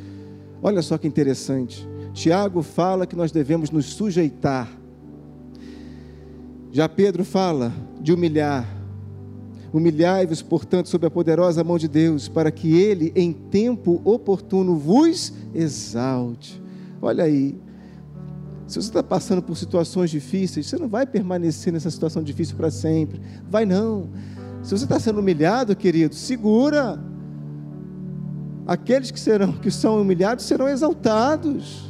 Olha só que interessante. Tiago fala que nós devemos nos sujeitar. Já Pedro fala de humilhar. Humilhai-vos, portanto, sob a poderosa mão de Deus, para que ele, em tempo oportuno, vos exalte. Olha aí, se você está passando por situações difíceis, você não vai permanecer nessa situação difícil para sempre. Vai não. Se você está sendo humilhado, querido, segura. Aqueles que serão, que são humilhados serão exaltados.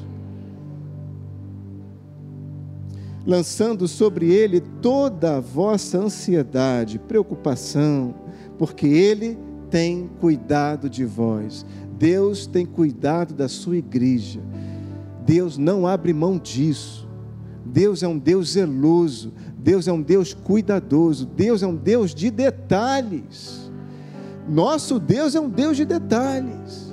lançando sobre ele toda a vossa ansiedade, preocupação, porque ele tem cuidado de vós. Deus tem cuidado da sua igreja. Deus não abre mão disso. Deus é um Deus zeloso, Deus é um Deus cuidadoso, Deus é um Deus de detalhes. Nosso Deus é um Deus de detalhes.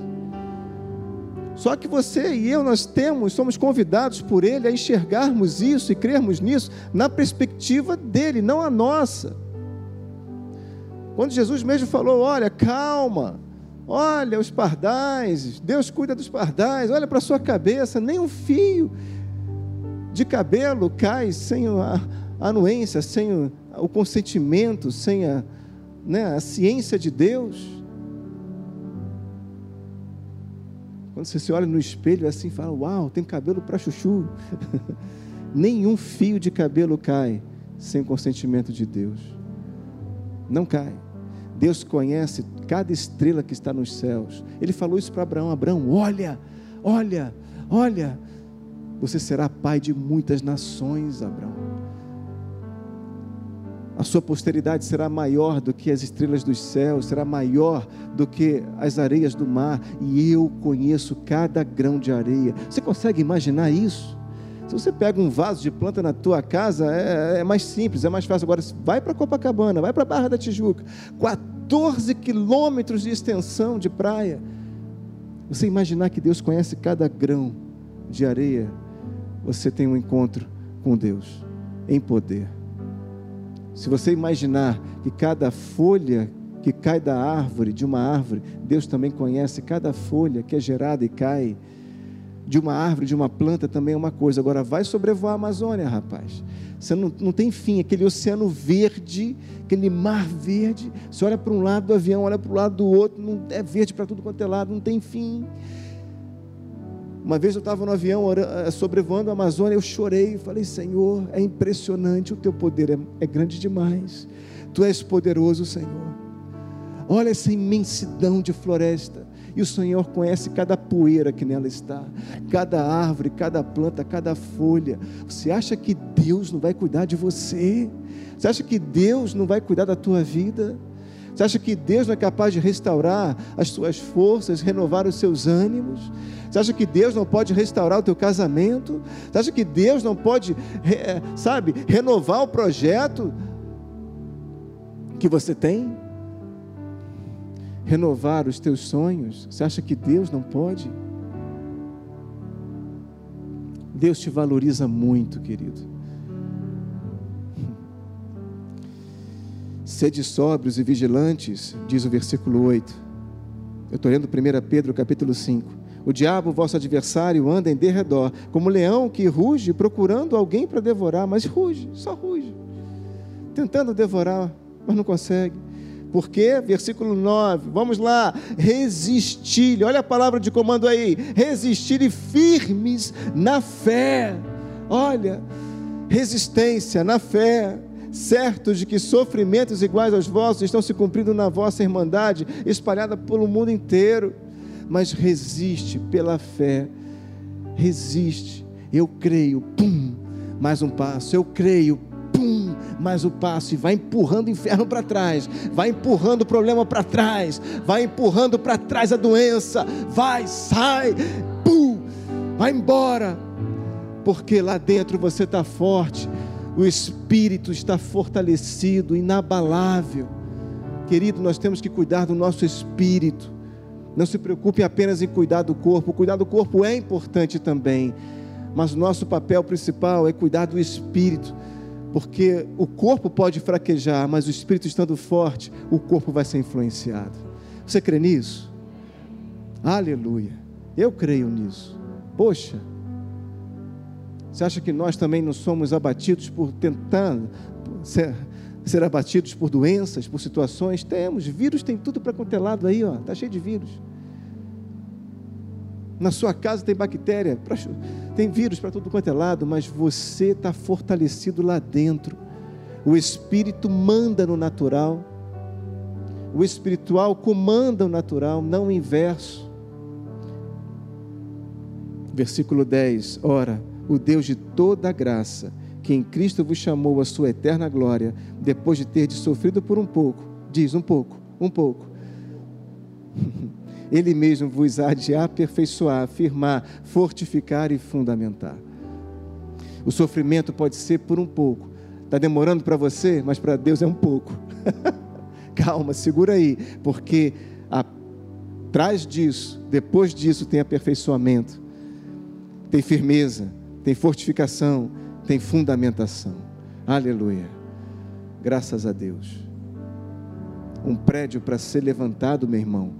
Só que você e eu, nós temos, somos convidados por Ele a enxergarmos isso e crermos nisso na perspectiva dele, não a nossa. Quando Jesus mesmo falou: Olha, calma, olha os pardais, Deus cuida dos pardais, olha para a sua cabeça, nem um fio de cabelo cai sem a anuência, sem o, o consentimento, sem a, né, a ciência de Deus. Quando você se olha no espelho assim, fala: Uau, tem cabelo para chuchu. Nenhum fio de cabelo cai sem o consentimento de Deus. Não cai. Deus conhece cada estrela que está nos céus. Ele falou isso para Abraão: Abraão, olha, olha, olha. Você será pai de muitas nações, Abraão. A sua posteridade será maior do que as estrelas dos céus, será maior do que as areias do mar, e eu conheço cada grão de areia. Você consegue imaginar isso? Se você pega um vaso de planta na tua casa, é, é mais simples, é mais fácil. Agora, vai para Copacabana, vai para Barra da Tijuca, 14 quilômetros de extensão de praia. Você imaginar que Deus conhece cada grão de areia, você tem um encontro com Deus em poder. Se você imaginar que cada folha que cai da árvore, de uma árvore, Deus também conhece cada folha que é gerada e cai. De uma árvore, de uma planta também é uma coisa. Agora, vai sobrevoar a Amazônia, rapaz. Você não, não tem fim, aquele oceano verde, aquele mar verde. Você olha para um lado do avião, olha para o lado do outro, não é verde para tudo quanto é lado, não tem fim. Uma vez eu estava no avião eh, sobrevoando a Amazônia, eu chorei e falei: Senhor, é impressionante, o teu poder é, é grande demais. Tu és poderoso, Senhor. Olha essa imensidão de floresta. E o Senhor conhece cada poeira que nela está, cada árvore, cada planta, cada folha. Você acha que Deus não vai cuidar de você? Você acha que Deus não vai cuidar da tua vida? Você acha que Deus não é capaz de restaurar as suas forças, renovar os seus ânimos? Você acha que Deus não pode restaurar o teu casamento? Você acha que Deus não pode, sabe, renovar o projeto que você tem? Renovar os teus sonhos? Você acha que Deus não pode? Deus te valoriza muito, querido. Sede sóbrios e vigilantes, diz o versículo 8. Eu estou lendo 1 Pedro capítulo 5. O diabo, vosso adversário, anda em derredor, como leão que ruge, procurando alguém para devorar, mas ruge, só ruge. Tentando devorar, mas não consegue. Porque, versículo 9, vamos lá, resistir, olha a palavra de comando aí, resistir e firmes na fé. Olha, resistência na fé. Certos de que sofrimentos iguais aos vossos estão se cumprindo na vossa irmandade, espalhada pelo mundo inteiro. Mas resiste pela fé, resiste. Eu creio, pum, mais um passo. Eu creio, mais um passo. E vai empurrando o inferno para trás, vai empurrando o problema para trás, vai empurrando para trás a doença. Vai, sai, pum, vai embora. Porque lá dentro você está forte o espírito está fortalecido, inabalável. Querido, nós temos que cuidar do nosso espírito. Não se preocupe apenas em cuidar do corpo. Cuidar do corpo é importante também, mas o nosso papel principal é cuidar do espírito, porque o corpo pode fraquejar, mas o espírito estando forte, o corpo vai ser influenciado. Você crê nisso? Aleluia. Eu creio nisso. Poxa, você acha que nós também não somos abatidos por tentar ser, ser abatidos por doenças, por situações? Temos, vírus tem tudo para quanto é aí, ó, tá cheio de vírus. Na sua casa tem bactéria, tem vírus para tudo quanto é lado, mas você está fortalecido lá dentro. O espírito manda no natural, o espiritual comanda o natural, não o inverso. Versículo 10: Ora, o Deus de toda graça, que em Cristo vos chamou a sua eterna glória, depois de ter sofrido por um pouco, diz um pouco, um pouco. Ele mesmo vos há de aperfeiçoar, afirmar, fortificar e fundamentar. O sofrimento pode ser por um pouco. Está demorando para você, mas para Deus é um pouco. Calma, segura aí, porque atrás disso, depois disso, tem aperfeiçoamento, tem firmeza, tem fortificação, tem fundamentação. Aleluia. Graças a Deus. Um prédio para ser levantado, meu irmão,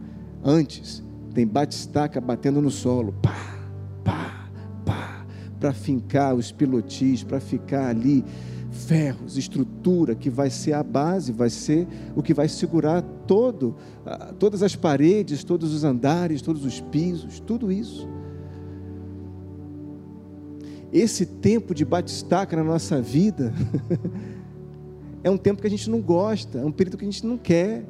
antes tem batistaca batendo no solo. Pá, pá, pá, para fincar os pilotis, para ficar ali ferros, estrutura que vai ser a base, vai ser o que vai segurar todo, todas as paredes, todos os andares, todos os pisos, tudo isso. Esse tempo de batistaca na nossa vida é um tempo que a gente não gosta, é um período que a gente não quer.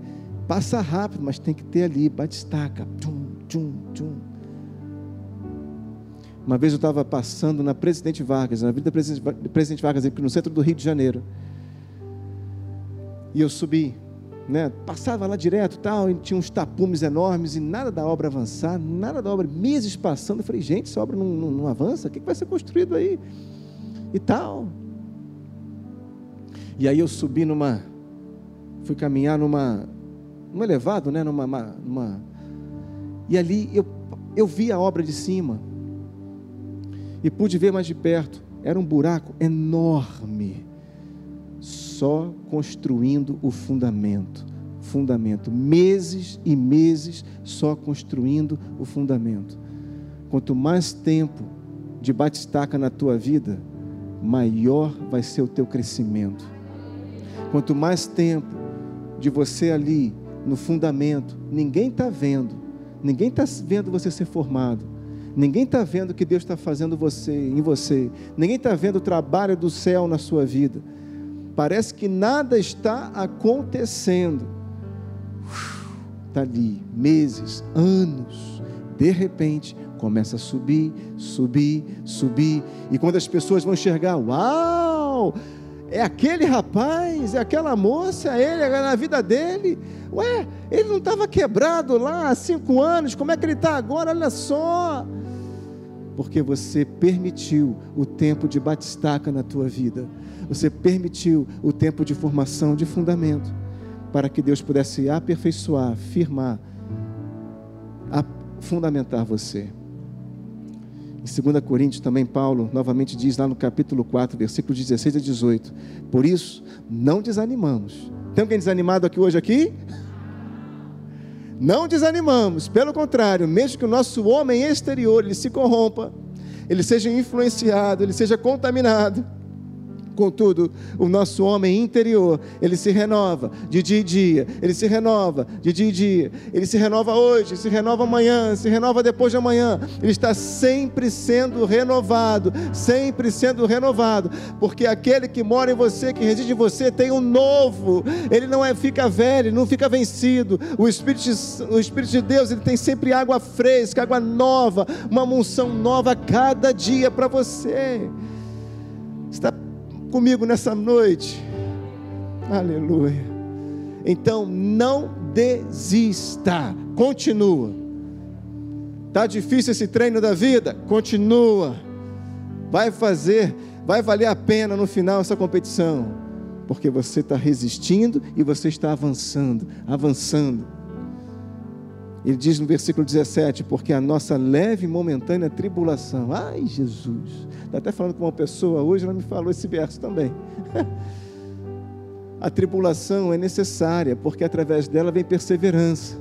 Passa rápido, mas tem que ter ali, batistaca. Tchum, tchum, tchum. Uma vez eu estava passando na Presidente Vargas, na vida da Presidente Vargas, no centro do Rio de Janeiro. E eu subi, né? Passava lá direto, tal, e tinha uns tapumes enormes e nada da obra avançar, nada da obra, meses passando. Eu falei, gente, essa obra não, não, não avança, o que vai ser construído aí? E tal. E aí eu subi numa, fui caminhar numa, num elevado, né? Numa, numa, e ali eu, eu vi a obra de cima e pude ver mais de perto. Era um buraco enorme, só construindo o fundamento. Fundamento, meses e meses só construindo o fundamento. Quanto mais tempo de batistaca na tua vida, maior vai ser o teu crescimento. Quanto mais tempo de você ali no fundamento, ninguém está vendo, ninguém está vendo você ser formado, Ninguém está vendo o que Deus está fazendo você, em você. Ninguém está vendo o trabalho do céu na sua vida. Parece que nada está acontecendo. Está ali, meses, anos. De repente, começa a subir, subir, subir. E quando as pessoas vão enxergar, uau! É aquele rapaz, é aquela moça, é ele, é na vida dele. Ué, ele não estava quebrado lá há cinco anos, como é que ele está agora? Olha só porque você permitiu o tempo de batistaca na tua vida. Você permitiu o tempo de formação de fundamento para que Deus pudesse aperfeiçoar, firmar, fundamentar você. Em 2 Coríntios também Paulo novamente diz lá no capítulo 4, versículos 16 a 18: Por isso, não desanimamos. Tem alguém desanimado aqui hoje aqui? Não desanimamos, pelo contrário, mesmo que o nosso homem exterior ele se corrompa, ele seja influenciado, ele seja contaminado, Contudo, o nosso homem interior, ele se renova de dia em dia, ele se renova de dia em dia, ele se renova hoje, se renova amanhã, se renova depois de amanhã, ele está sempre sendo renovado, sempre sendo renovado, porque aquele que mora em você, que reside em você, tem um novo, ele não é, fica velho, não fica vencido, o Espírito, o Espírito de Deus, ele tem sempre água fresca, água nova, uma munção nova cada dia para você. Está comigo nessa noite? Aleluia. Então não desista, continua. Tá difícil esse treino da vida? Continua. Vai fazer, vai valer a pena no final essa competição, porque você está resistindo e você está avançando, avançando. Ele diz no versículo 17: Porque a nossa leve e momentânea tribulação, ai Jesus, está até falando com uma pessoa hoje, ela me falou esse verso também. a tribulação é necessária, porque através dela vem perseverança.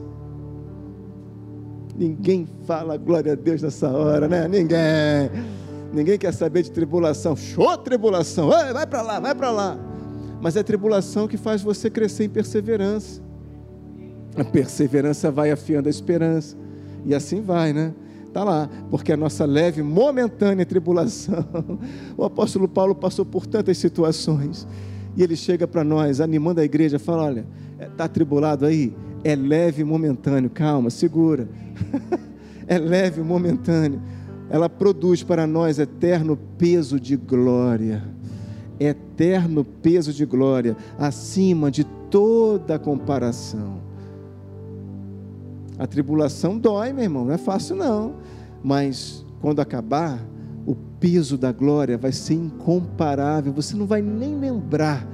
Ninguém fala glória a Deus nessa hora, né? Ninguém. Ninguém quer saber de tribulação. Show tribulação. Vai para lá, vai para lá. Mas é a tribulação que faz você crescer em perseverança. A perseverança vai afiando a esperança. E assim vai, né? Está lá, porque a nossa leve, momentânea tribulação. O apóstolo Paulo passou por tantas situações. E ele chega para nós, animando a igreja, fala: olha, está atribulado aí? É leve momentâneo, calma, segura. é leve momentâneo. Ela produz para nós eterno peso de glória eterno peso de glória, acima de toda comparação. A tribulação dói, meu irmão, não é fácil não, mas quando acabar, o peso da glória vai ser incomparável, você não vai nem lembrar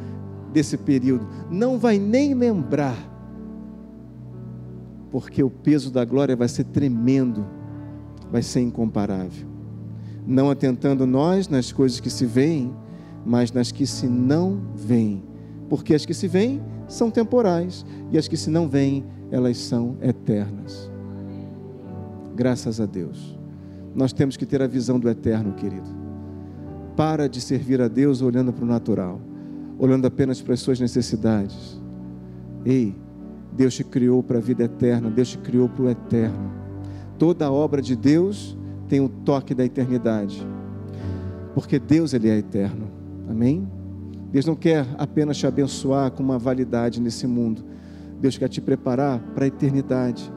desse período, não vai nem lembrar, porque o peso da glória vai ser tremendo, vai ser incomparável. Não atentando nós nas coisas que se veem, mas nas que se não veem, porque as que se veem são temporais. E as que se não veem, elas são eternas. Graças a Deus. Nós temos que ter a visão do eterno, querido. Para de servir a Deus olhando para o natural, olhando apenas para as suas necessidades. Ei, Deus te criou para a vida eterna, Deus te criou para o eterno. Toda obra de Deus tem o toque da eternidade, porque Deus ele é eterno. Amém? Deus não quer apenas te abençoar com uma validade nesse mundo. Deus quer te preparar para a eternidade.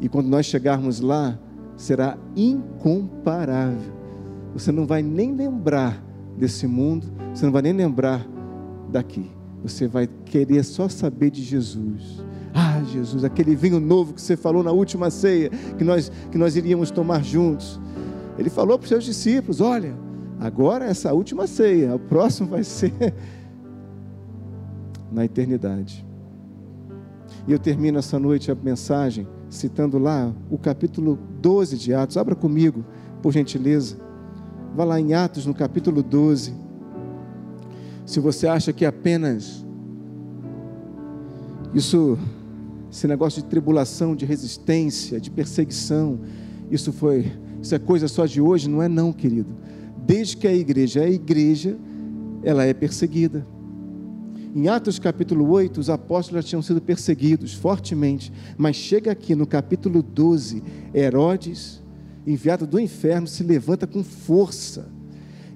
E quando nós chegarmos lá, será incomparável. Você não vai nem lembrar desse mundo, você não vai nem lembrar daqui. Você vai querer só saber de Jesus. Ah, Jesus, aquele vinho novo que você falou na última ceia, que nós, que nós iríamos tomar juntos. Ele falou para os seus discípulos: Olha, agora essa última ceia, o próximo vai ser na eternidade. E eu termino essa noite a mensagem citando lá o capítulo 12 de Atos. Abra comigo, por gentileza. Vá lá em Atos, no capítulo 12. Se você acha que apenas isso, esse negócio de tribulação, de resistência, de perseguição, isso foi, isso é coisa só de hoje, não é não, querido. Desde que a igreja é a igreja, ela é perseguida. Em Atos capítulo 8, os apóstolos tinham sido perseguidos fortemente, mas chega aqui no capítulo 12, Herodes, enviado do inferno, se levanta com força.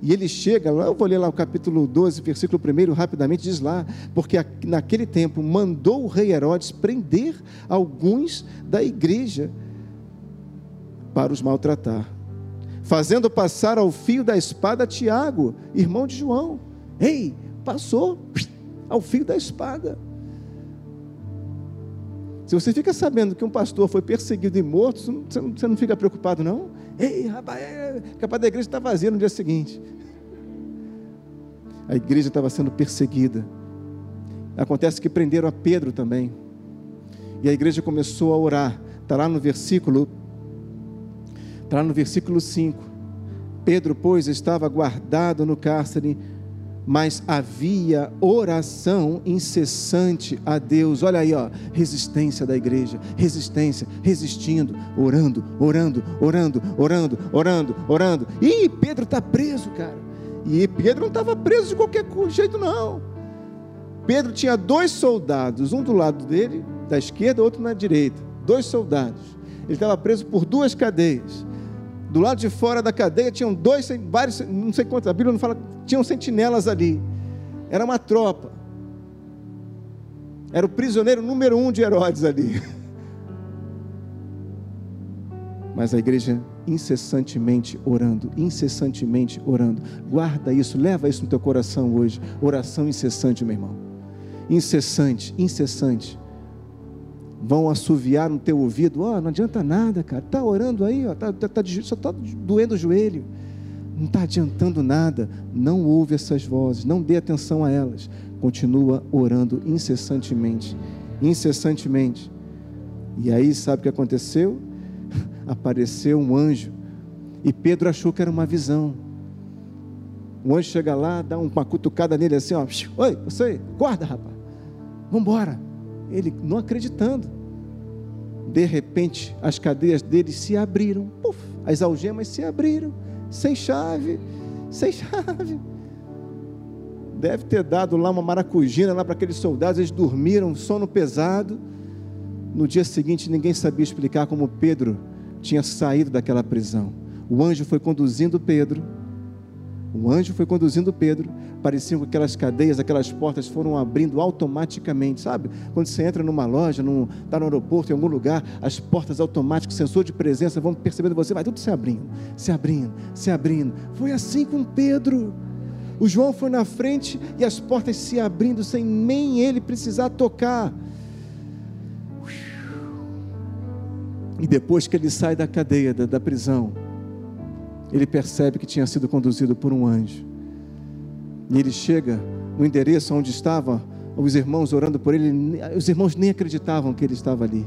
E ele chega, eu vou ler lá o capítulo 12, versículo 1, rapidamente, diz lá, porque naquele tempo mandou o rei Herodes prender alguns da igreja para os maltratar, fazendo passar ao fio da espada Tiago, irmão de João. Ei, passou ao fio da espada. Se você fica sabendo que um pastor foi perseguido e morto, você não fica preocupado, não? Ei, rapaz, é, capaz da igreja está vazia no dia seguinte. A igreja estava sendo perseguida. Acontece que prenderam a Pedro também. E a igreja começou a orar. Está lá no versículo. Está lá no versículo 5. Pedro, pois, estava guardado no cárcere mas havia oração incessante a Deus. Olha aí, ó, resistência da igreja, resistência, resistindo, orando, orando, orando, orando, orando, orando. E Pedro está preso, cara. E Pedro não estava preso de qualquer jeito, não. Pedro tinha dois soldados, um do lado dele, da esquerda, outro na direita. Dois soldados. Ele estava preso por duas cadeias. Do lado de fora da cadeia tinham dois, vários, não sei quantos, a Bíblia não fala, tinham sentinelas ali. Era uma tropa. Era o prisioneiro número um de Herodes ali. Mas a igreja incessantemente orando, incessantemente orando. Guarda isso, leva isso no teu coração hoje. Oração incessante, meu irmão. Incessante, incessante vão assoviar no teu ouvido, ó, oh, não adianta nada, cara, está orando aí, ó, tá, tá, tá, só está doendo o joelho, não está adiantando nada, não ouve essas vozes, não dê atenção a elas, continua orando incessantemente, incessantemente, e aí sabe o que aconteceu? Apareceu um anjo, e Pedro achou que era uma visão, o anjo chega lá, dá uma cutucada nele assim, ó, oi, você, acorda rapaz, vamos embora, ele não acreditando. De repente, as cadeias dele se abriram, Puf, as algemas se abriram, sem chave, sem chave. Deve ter dado lá uma maracujina lá para aqueles soldados, eles dormiram, sono pesado. No dia seguinte, ninguém sabia explicar como Pedro tinha saído daquela prisão. O anjo foi conduzindo Pedro o anjo foi conduzindo Pedro, pareciam que aquelas cadeias, aquelas portas foram abrindo automaticamente, sabe? Quando você entra numa loja, está no aeroporto, em algum lugar, as portas automáticas, sensor de presença, vão percebendo você, vai tudo se abrindo, se abrindo, se abrindo. Foi assim com Pedro. O João foi na frente e as portas se abrindo sem nem ele precisar tocar. E depois que ele sai da cadeia, da, da prisão, ele percebe que tinha sido conduzido por um anjo. E ele chega no endereço onde estavam os irmãos orando por ele, os irmãos nem acreditavam que ele estava ali.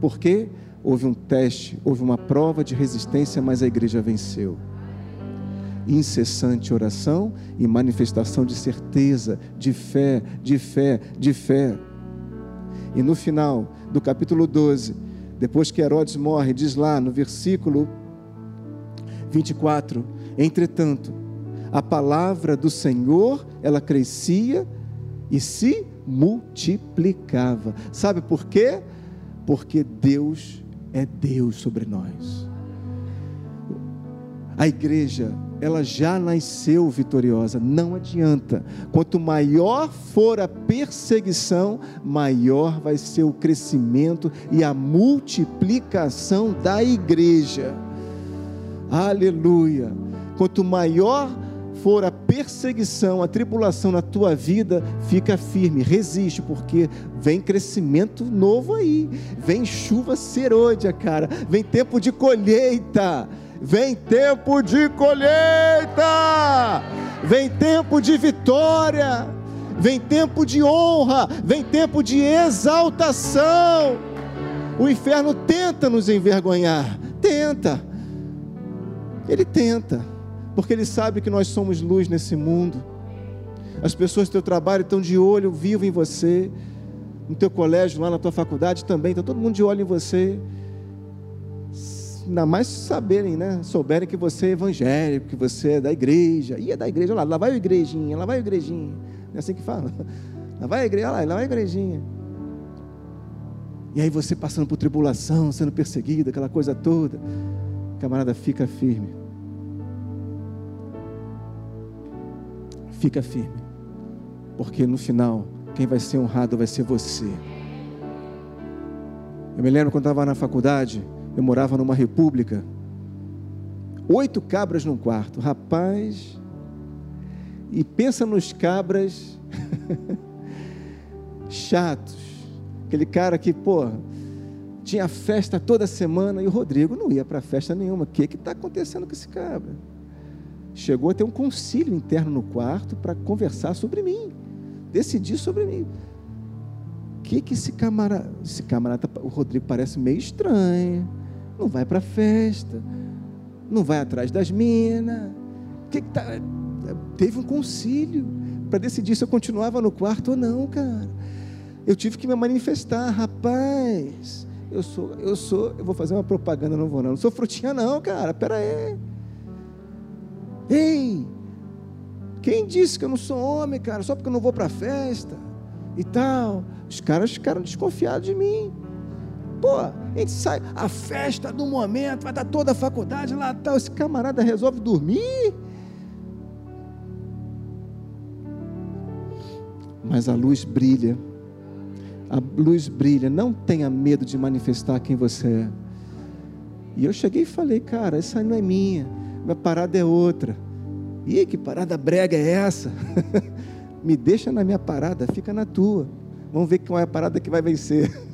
Por quê? Houve um teste, houve uma prova de resistência, mas a igreja venceu. Incessante oração e manifestação de certeza, de fé, de fé, de fé. E no final do capítulo 12, depois que Herodes morre, diz lá no versículo 24: Entretanto, a palavra do Senhor, ela crescia e se multiplicava. Sabe por quê? Porque Deus é Deus sobre nós. A igreja, ela já nasceu vitoriosa, não adianta. Quanto maior for a perseguição, maior vai ser o crescimento e a multiplicação da igreja. Aleluia. Quanto maior for a perseguição, a tribulação na tua vida, fica firme, resiste, porque vem crescimento novo aí, vem chuva serôdia, cara, vem tempo de colheita, vem tempo de colheita, vem tempo de vitória, vem tempo de honra, vem tempo de exaltação. O inferno tenta nos envergonhar, tenta, ele tenta porque Ele sabe que nós somos luz nesse mundo. As pessoas do teu trabalho estão de olho vivo em você, no teu colégio, lá na tua faculdade também, está todo mundo de olho em você. Ainda mais saberem, né? Souberem que você é evangélico, que você é da igreja. E é da igreja, lá, lá vai a igrejinha, lá vai a igrejinha. Não é assim que fala? Lá vai a igreja, lá, lá vai a igrejinha. E aí você passando por tribulação, sendo perseguido, aquela coisa toda. Camarada, fica firme. Fica firme, porque no final, quem vai ser honrado vai ser você. Eu me lembro quando estava na faculdade, eu morava numa república, oito cabras num quarto, rapaz, e pensa nos cabras chatos, aquele cara que, pô, tinha festa toda semana e o Rodrigo não ia para festa nenhuma. O que está acontecendo com esse cabra? chegou a ter um concílio interno no quarto para conversar sobre mim, decidir sobre mim. O que que esse camarada, esse camarada, o Rodrigo parece meio estranho, não vai para festa, não vai atrás das minas. Que que tá? Teve um concílio para decidir se eu continuava no quarto ou não, cara. Eu tive que me manifestar, rapaz. Eu sou, eu sou, eu vou fazer uma propaganda, não vou não. Não sou frutinha não, cara. Pera aí. Ei, quem disse que eu não sou homem, cara, só porque eu não vou para festa e tal? Os caras ficaram desconfiados de mim. Pô, a gente sai, a festa do momento, vai dar toda a faculdade lá tal. Esse camarada resolve dormir. Mas a luz brilha. A luz brilha. Não tenha medo de manifestar quem você é. E eu cheguei e falei, cara, essa não é minha minha parada é outra. E que parada brega é essa? Me deixa na minha parada, fica na tua. Vamos ver qual é a parada que vai vencer.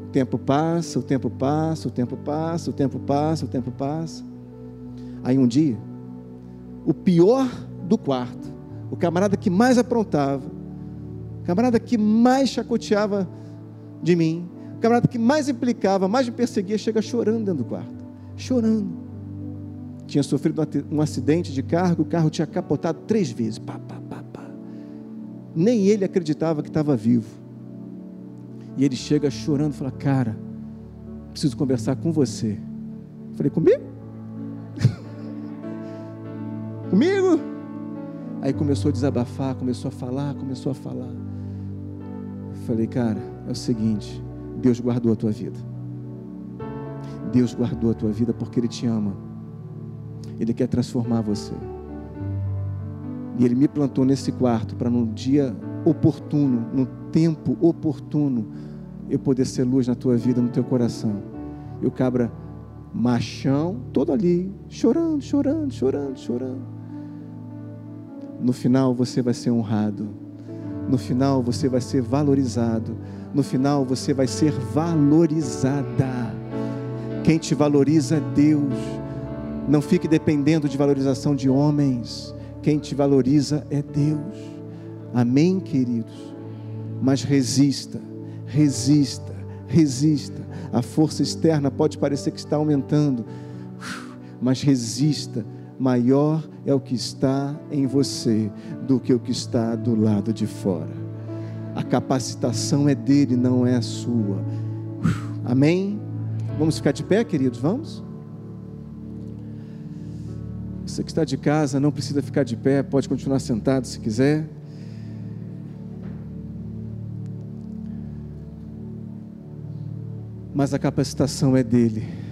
O tempo passa, o tempo passa, o tempo passa, o tempo passa, o tempo passa. Aí um dia, o pior do quarto, o camarada que mais aprontava, camarada que mais chacoteava de mim, o camarada que mais implicava, mais me perseguia, chega chorando dentro do quarto. Chorando tinha sofrido um acidente de carro, o carro tinha capotado três vezes. Pá, pá, pá, pá. Nem ele acreditava que estava vivo. E ele chega chorando e fala: Cara, preciso conversar com você. Falei: Comigo? Comigo? Aí começou a desabafar, começou a falar, começou a falar. Falei: Cara, é o seguinte: Deus guardou a tua vida. Deus guardou a tua vida porque Ele te ama. Ele quer transformar você. E Ele me plantou nesse quarto para num dia oportuno, no tempo oportuno, eu poder ser luz na tua vida, no teu coração. E o cabra machão, todo ali, chorando, chorando, chorando, chorando. no final você vai ser honrado, no final você vai ser valorizado, no final você vai ser valorizada. Quem te valoriza é Deus. Não fique dependendo de valorização de homens. Quem te valoriza é Deus. Amém, queridos? Mas resista, resista, resista. A força externa pode parecer que está aumentando, mas resista. Maior é o que está em você do que o que está do lado de fora. A capacitação é dele, não é a sua. Amém? Vamos ficar de pé, queridos? Vamos? Você que está de casa não precisa ficar de pé, pode continuar sentado se quiser. Mas a capacitação é dele.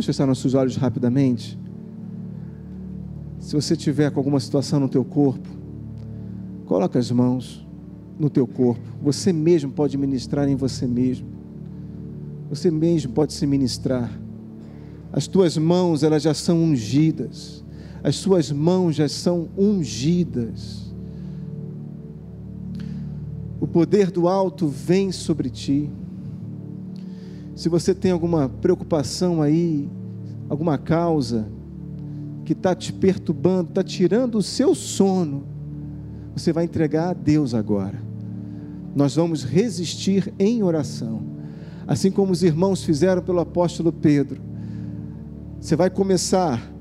Vamos fechar nossos olhos rapidamente. Se você tiver com alguma situação no teu corpo, coloca as mãos no teu corpo. Você mesmo pode ministrar em você mesmo. Você mesmo pode se ministrar. As tuas mãos, elas já são ungidas. As suas mãos já são ungidas. O poder do alto vem sobre ti. Se você tem alguma preocupação aí, alguma causa que está te perturbando, está tirando o seu sono, você vai entregar a Deus agora. Nós vamos resistir em oração, assim como os irmãos fizeram pelo apóstolo Pedro. Você vai começar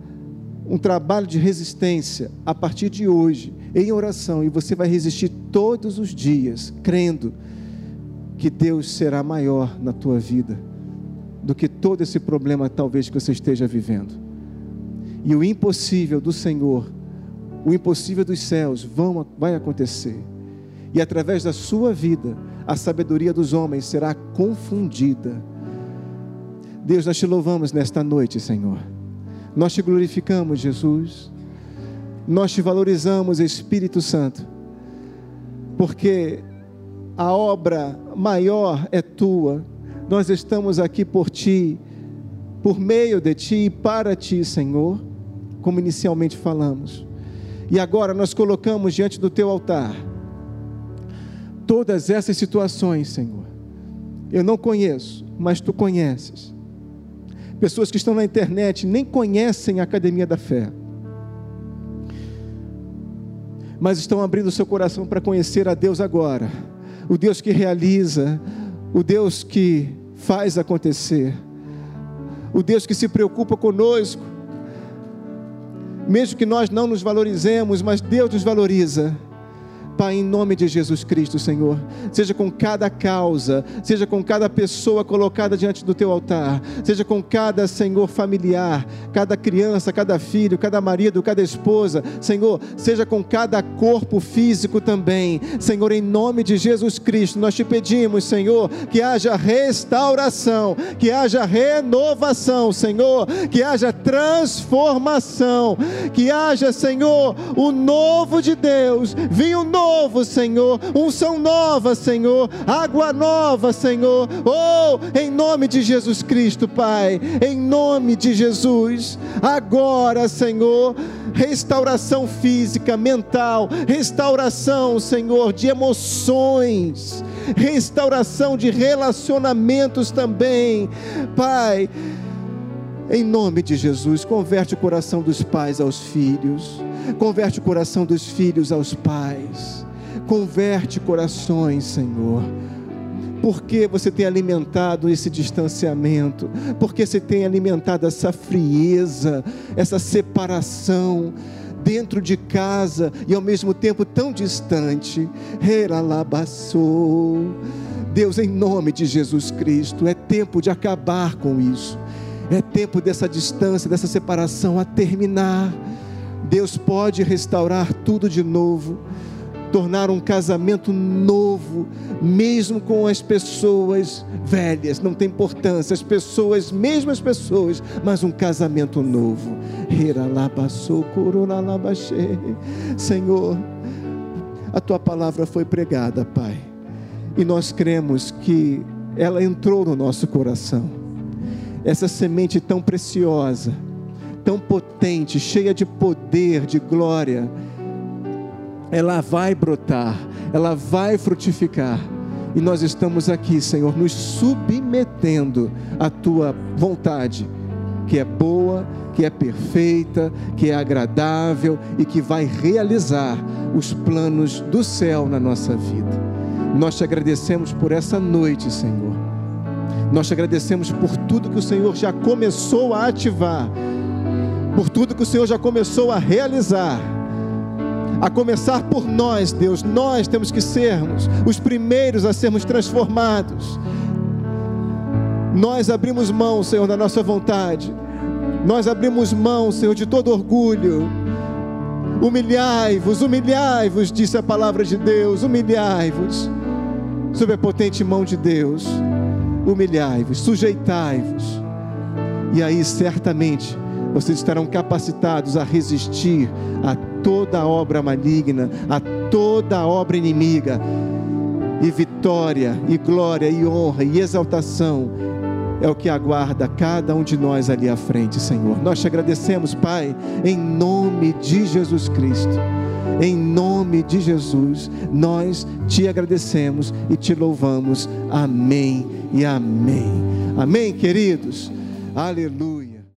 um trabalho de resistência a partir de hoje, em oração, e você vai resistir todos os dias, crendo que Deus será maior na tua vida do que todo esse problema talvez que você esteja vivendo. E o impossível do Senhor, o impossível dos céus vão, vai acontecer e através da sua vida, a sabedoria dos homens será confundida. Deus, nós te louvamos nesta noite, Senhor. Nós te glorificamos, Jesus. Nós te valorizamos, Espírito Santo, porque a obra maior é tua. Nós estamos aqui por ti, por meio de ti e para ti, Senhor, como inicialmente falamos. E agora nós colocamos diante do teu altar todas essas situações, Senhor. Eu não conheço, mas tu conheces. Pessoas que estão na internet nem conhecem a Academia da Fé, mas estão abrindo seu coração para conhecer a Deus agora, o Deus que realiza, o Deus que faz acontecer, o Deus que se preocupa conosco, mesmo que nós não nos valorizemos, mas Deus nos valoriza. Pai, em nome de Jesus Cristo, Senhor, seja com cada causa, seja com cada pessoa colocada diante do teu altar, seja com cada, Senhor, familiar, cada criança, cada filho, cada marido, cada esposa, Senhor, seja com cada corpo físico também, Senhor, em nome de Jesus Cristo, nós te pedimos, Senhor, que haja restauração, que haja renovação, Senhor, que haja transformação, que haja, Senhor, o novo de Deus, vinho novo novo, Senhor, unção nova, Senhor, água nova, Senhor. Oh, em nome de Jesus Cristo, Pai, em nome de Jesus. Agora, Senhor, restauração física, mental, restauração, Senhor, de emoções, restauração de relacionamentos também. Pai, em nome de Jesus, converte o coração dos pais aos filhos, converte o coração dos filhos aos pais, converte corações, Senhor. Porque você tem alimentado esse distanciamento, porque você tem alimentado essa frieza, essa separação dentro de casa e ao mesmo tempo tão distante. Deus, em nome de Jesus Cristo, é tempo de acabar com isso. É tempo dessa distância, dessa separação a terminar. Deus pode restaurar tudo de novo, tornar um casamento novo, mesmo com as pessoas velhas, não tem importância, as pessoas, mesmo as pessoas, mas um casamento novo. Senhor, a tua palavra foi pregada, Pai, e nós cremos que ela entrou no nosso coração. Essa semente tão preciosa, tão potente potente, cheia de poder, de glória, ela vai brotar, ela vai frutificar. E nós estamos aqui, Senhor, nos submetendo à tua vontade, que é boa, que é perfeita, que é agradável e que vai realizar os planos do céu na nossa vida. Nós te agradecemos por essa noite, Senhor. Nós te agradecemos por tudo que o Senhor já começou a ativar, por tudo que o Senhor já começou a realizar a começar por nós, Deus. Nós temos que sermos os primeiros a sermos transformados. Nós abrimos mão, Senhor, da nossa vontade. Nós abrimos mão, Senhor, de todo orgulho. Humilhai-vos, humilhai-vos, disse a palavra de Deus. Humilhai-vos, sob a potente mão de Deus. Humilhai-vos, sujeitai-vos. E aí, certamente, vocês estarão capacitados a resistir a toda obra maligna, a toda obra inimiga. E vitória, e glória, e honra, e exaltação é o que aguarda cada um de nós ali à frente, Senhor. Nós te agradecemos, Pai, em nome de Jesus Cristo. Em nome de Jesus, nós te agradecemos e te louvamos. Amém e amém. Amém, queridos. Aleluia.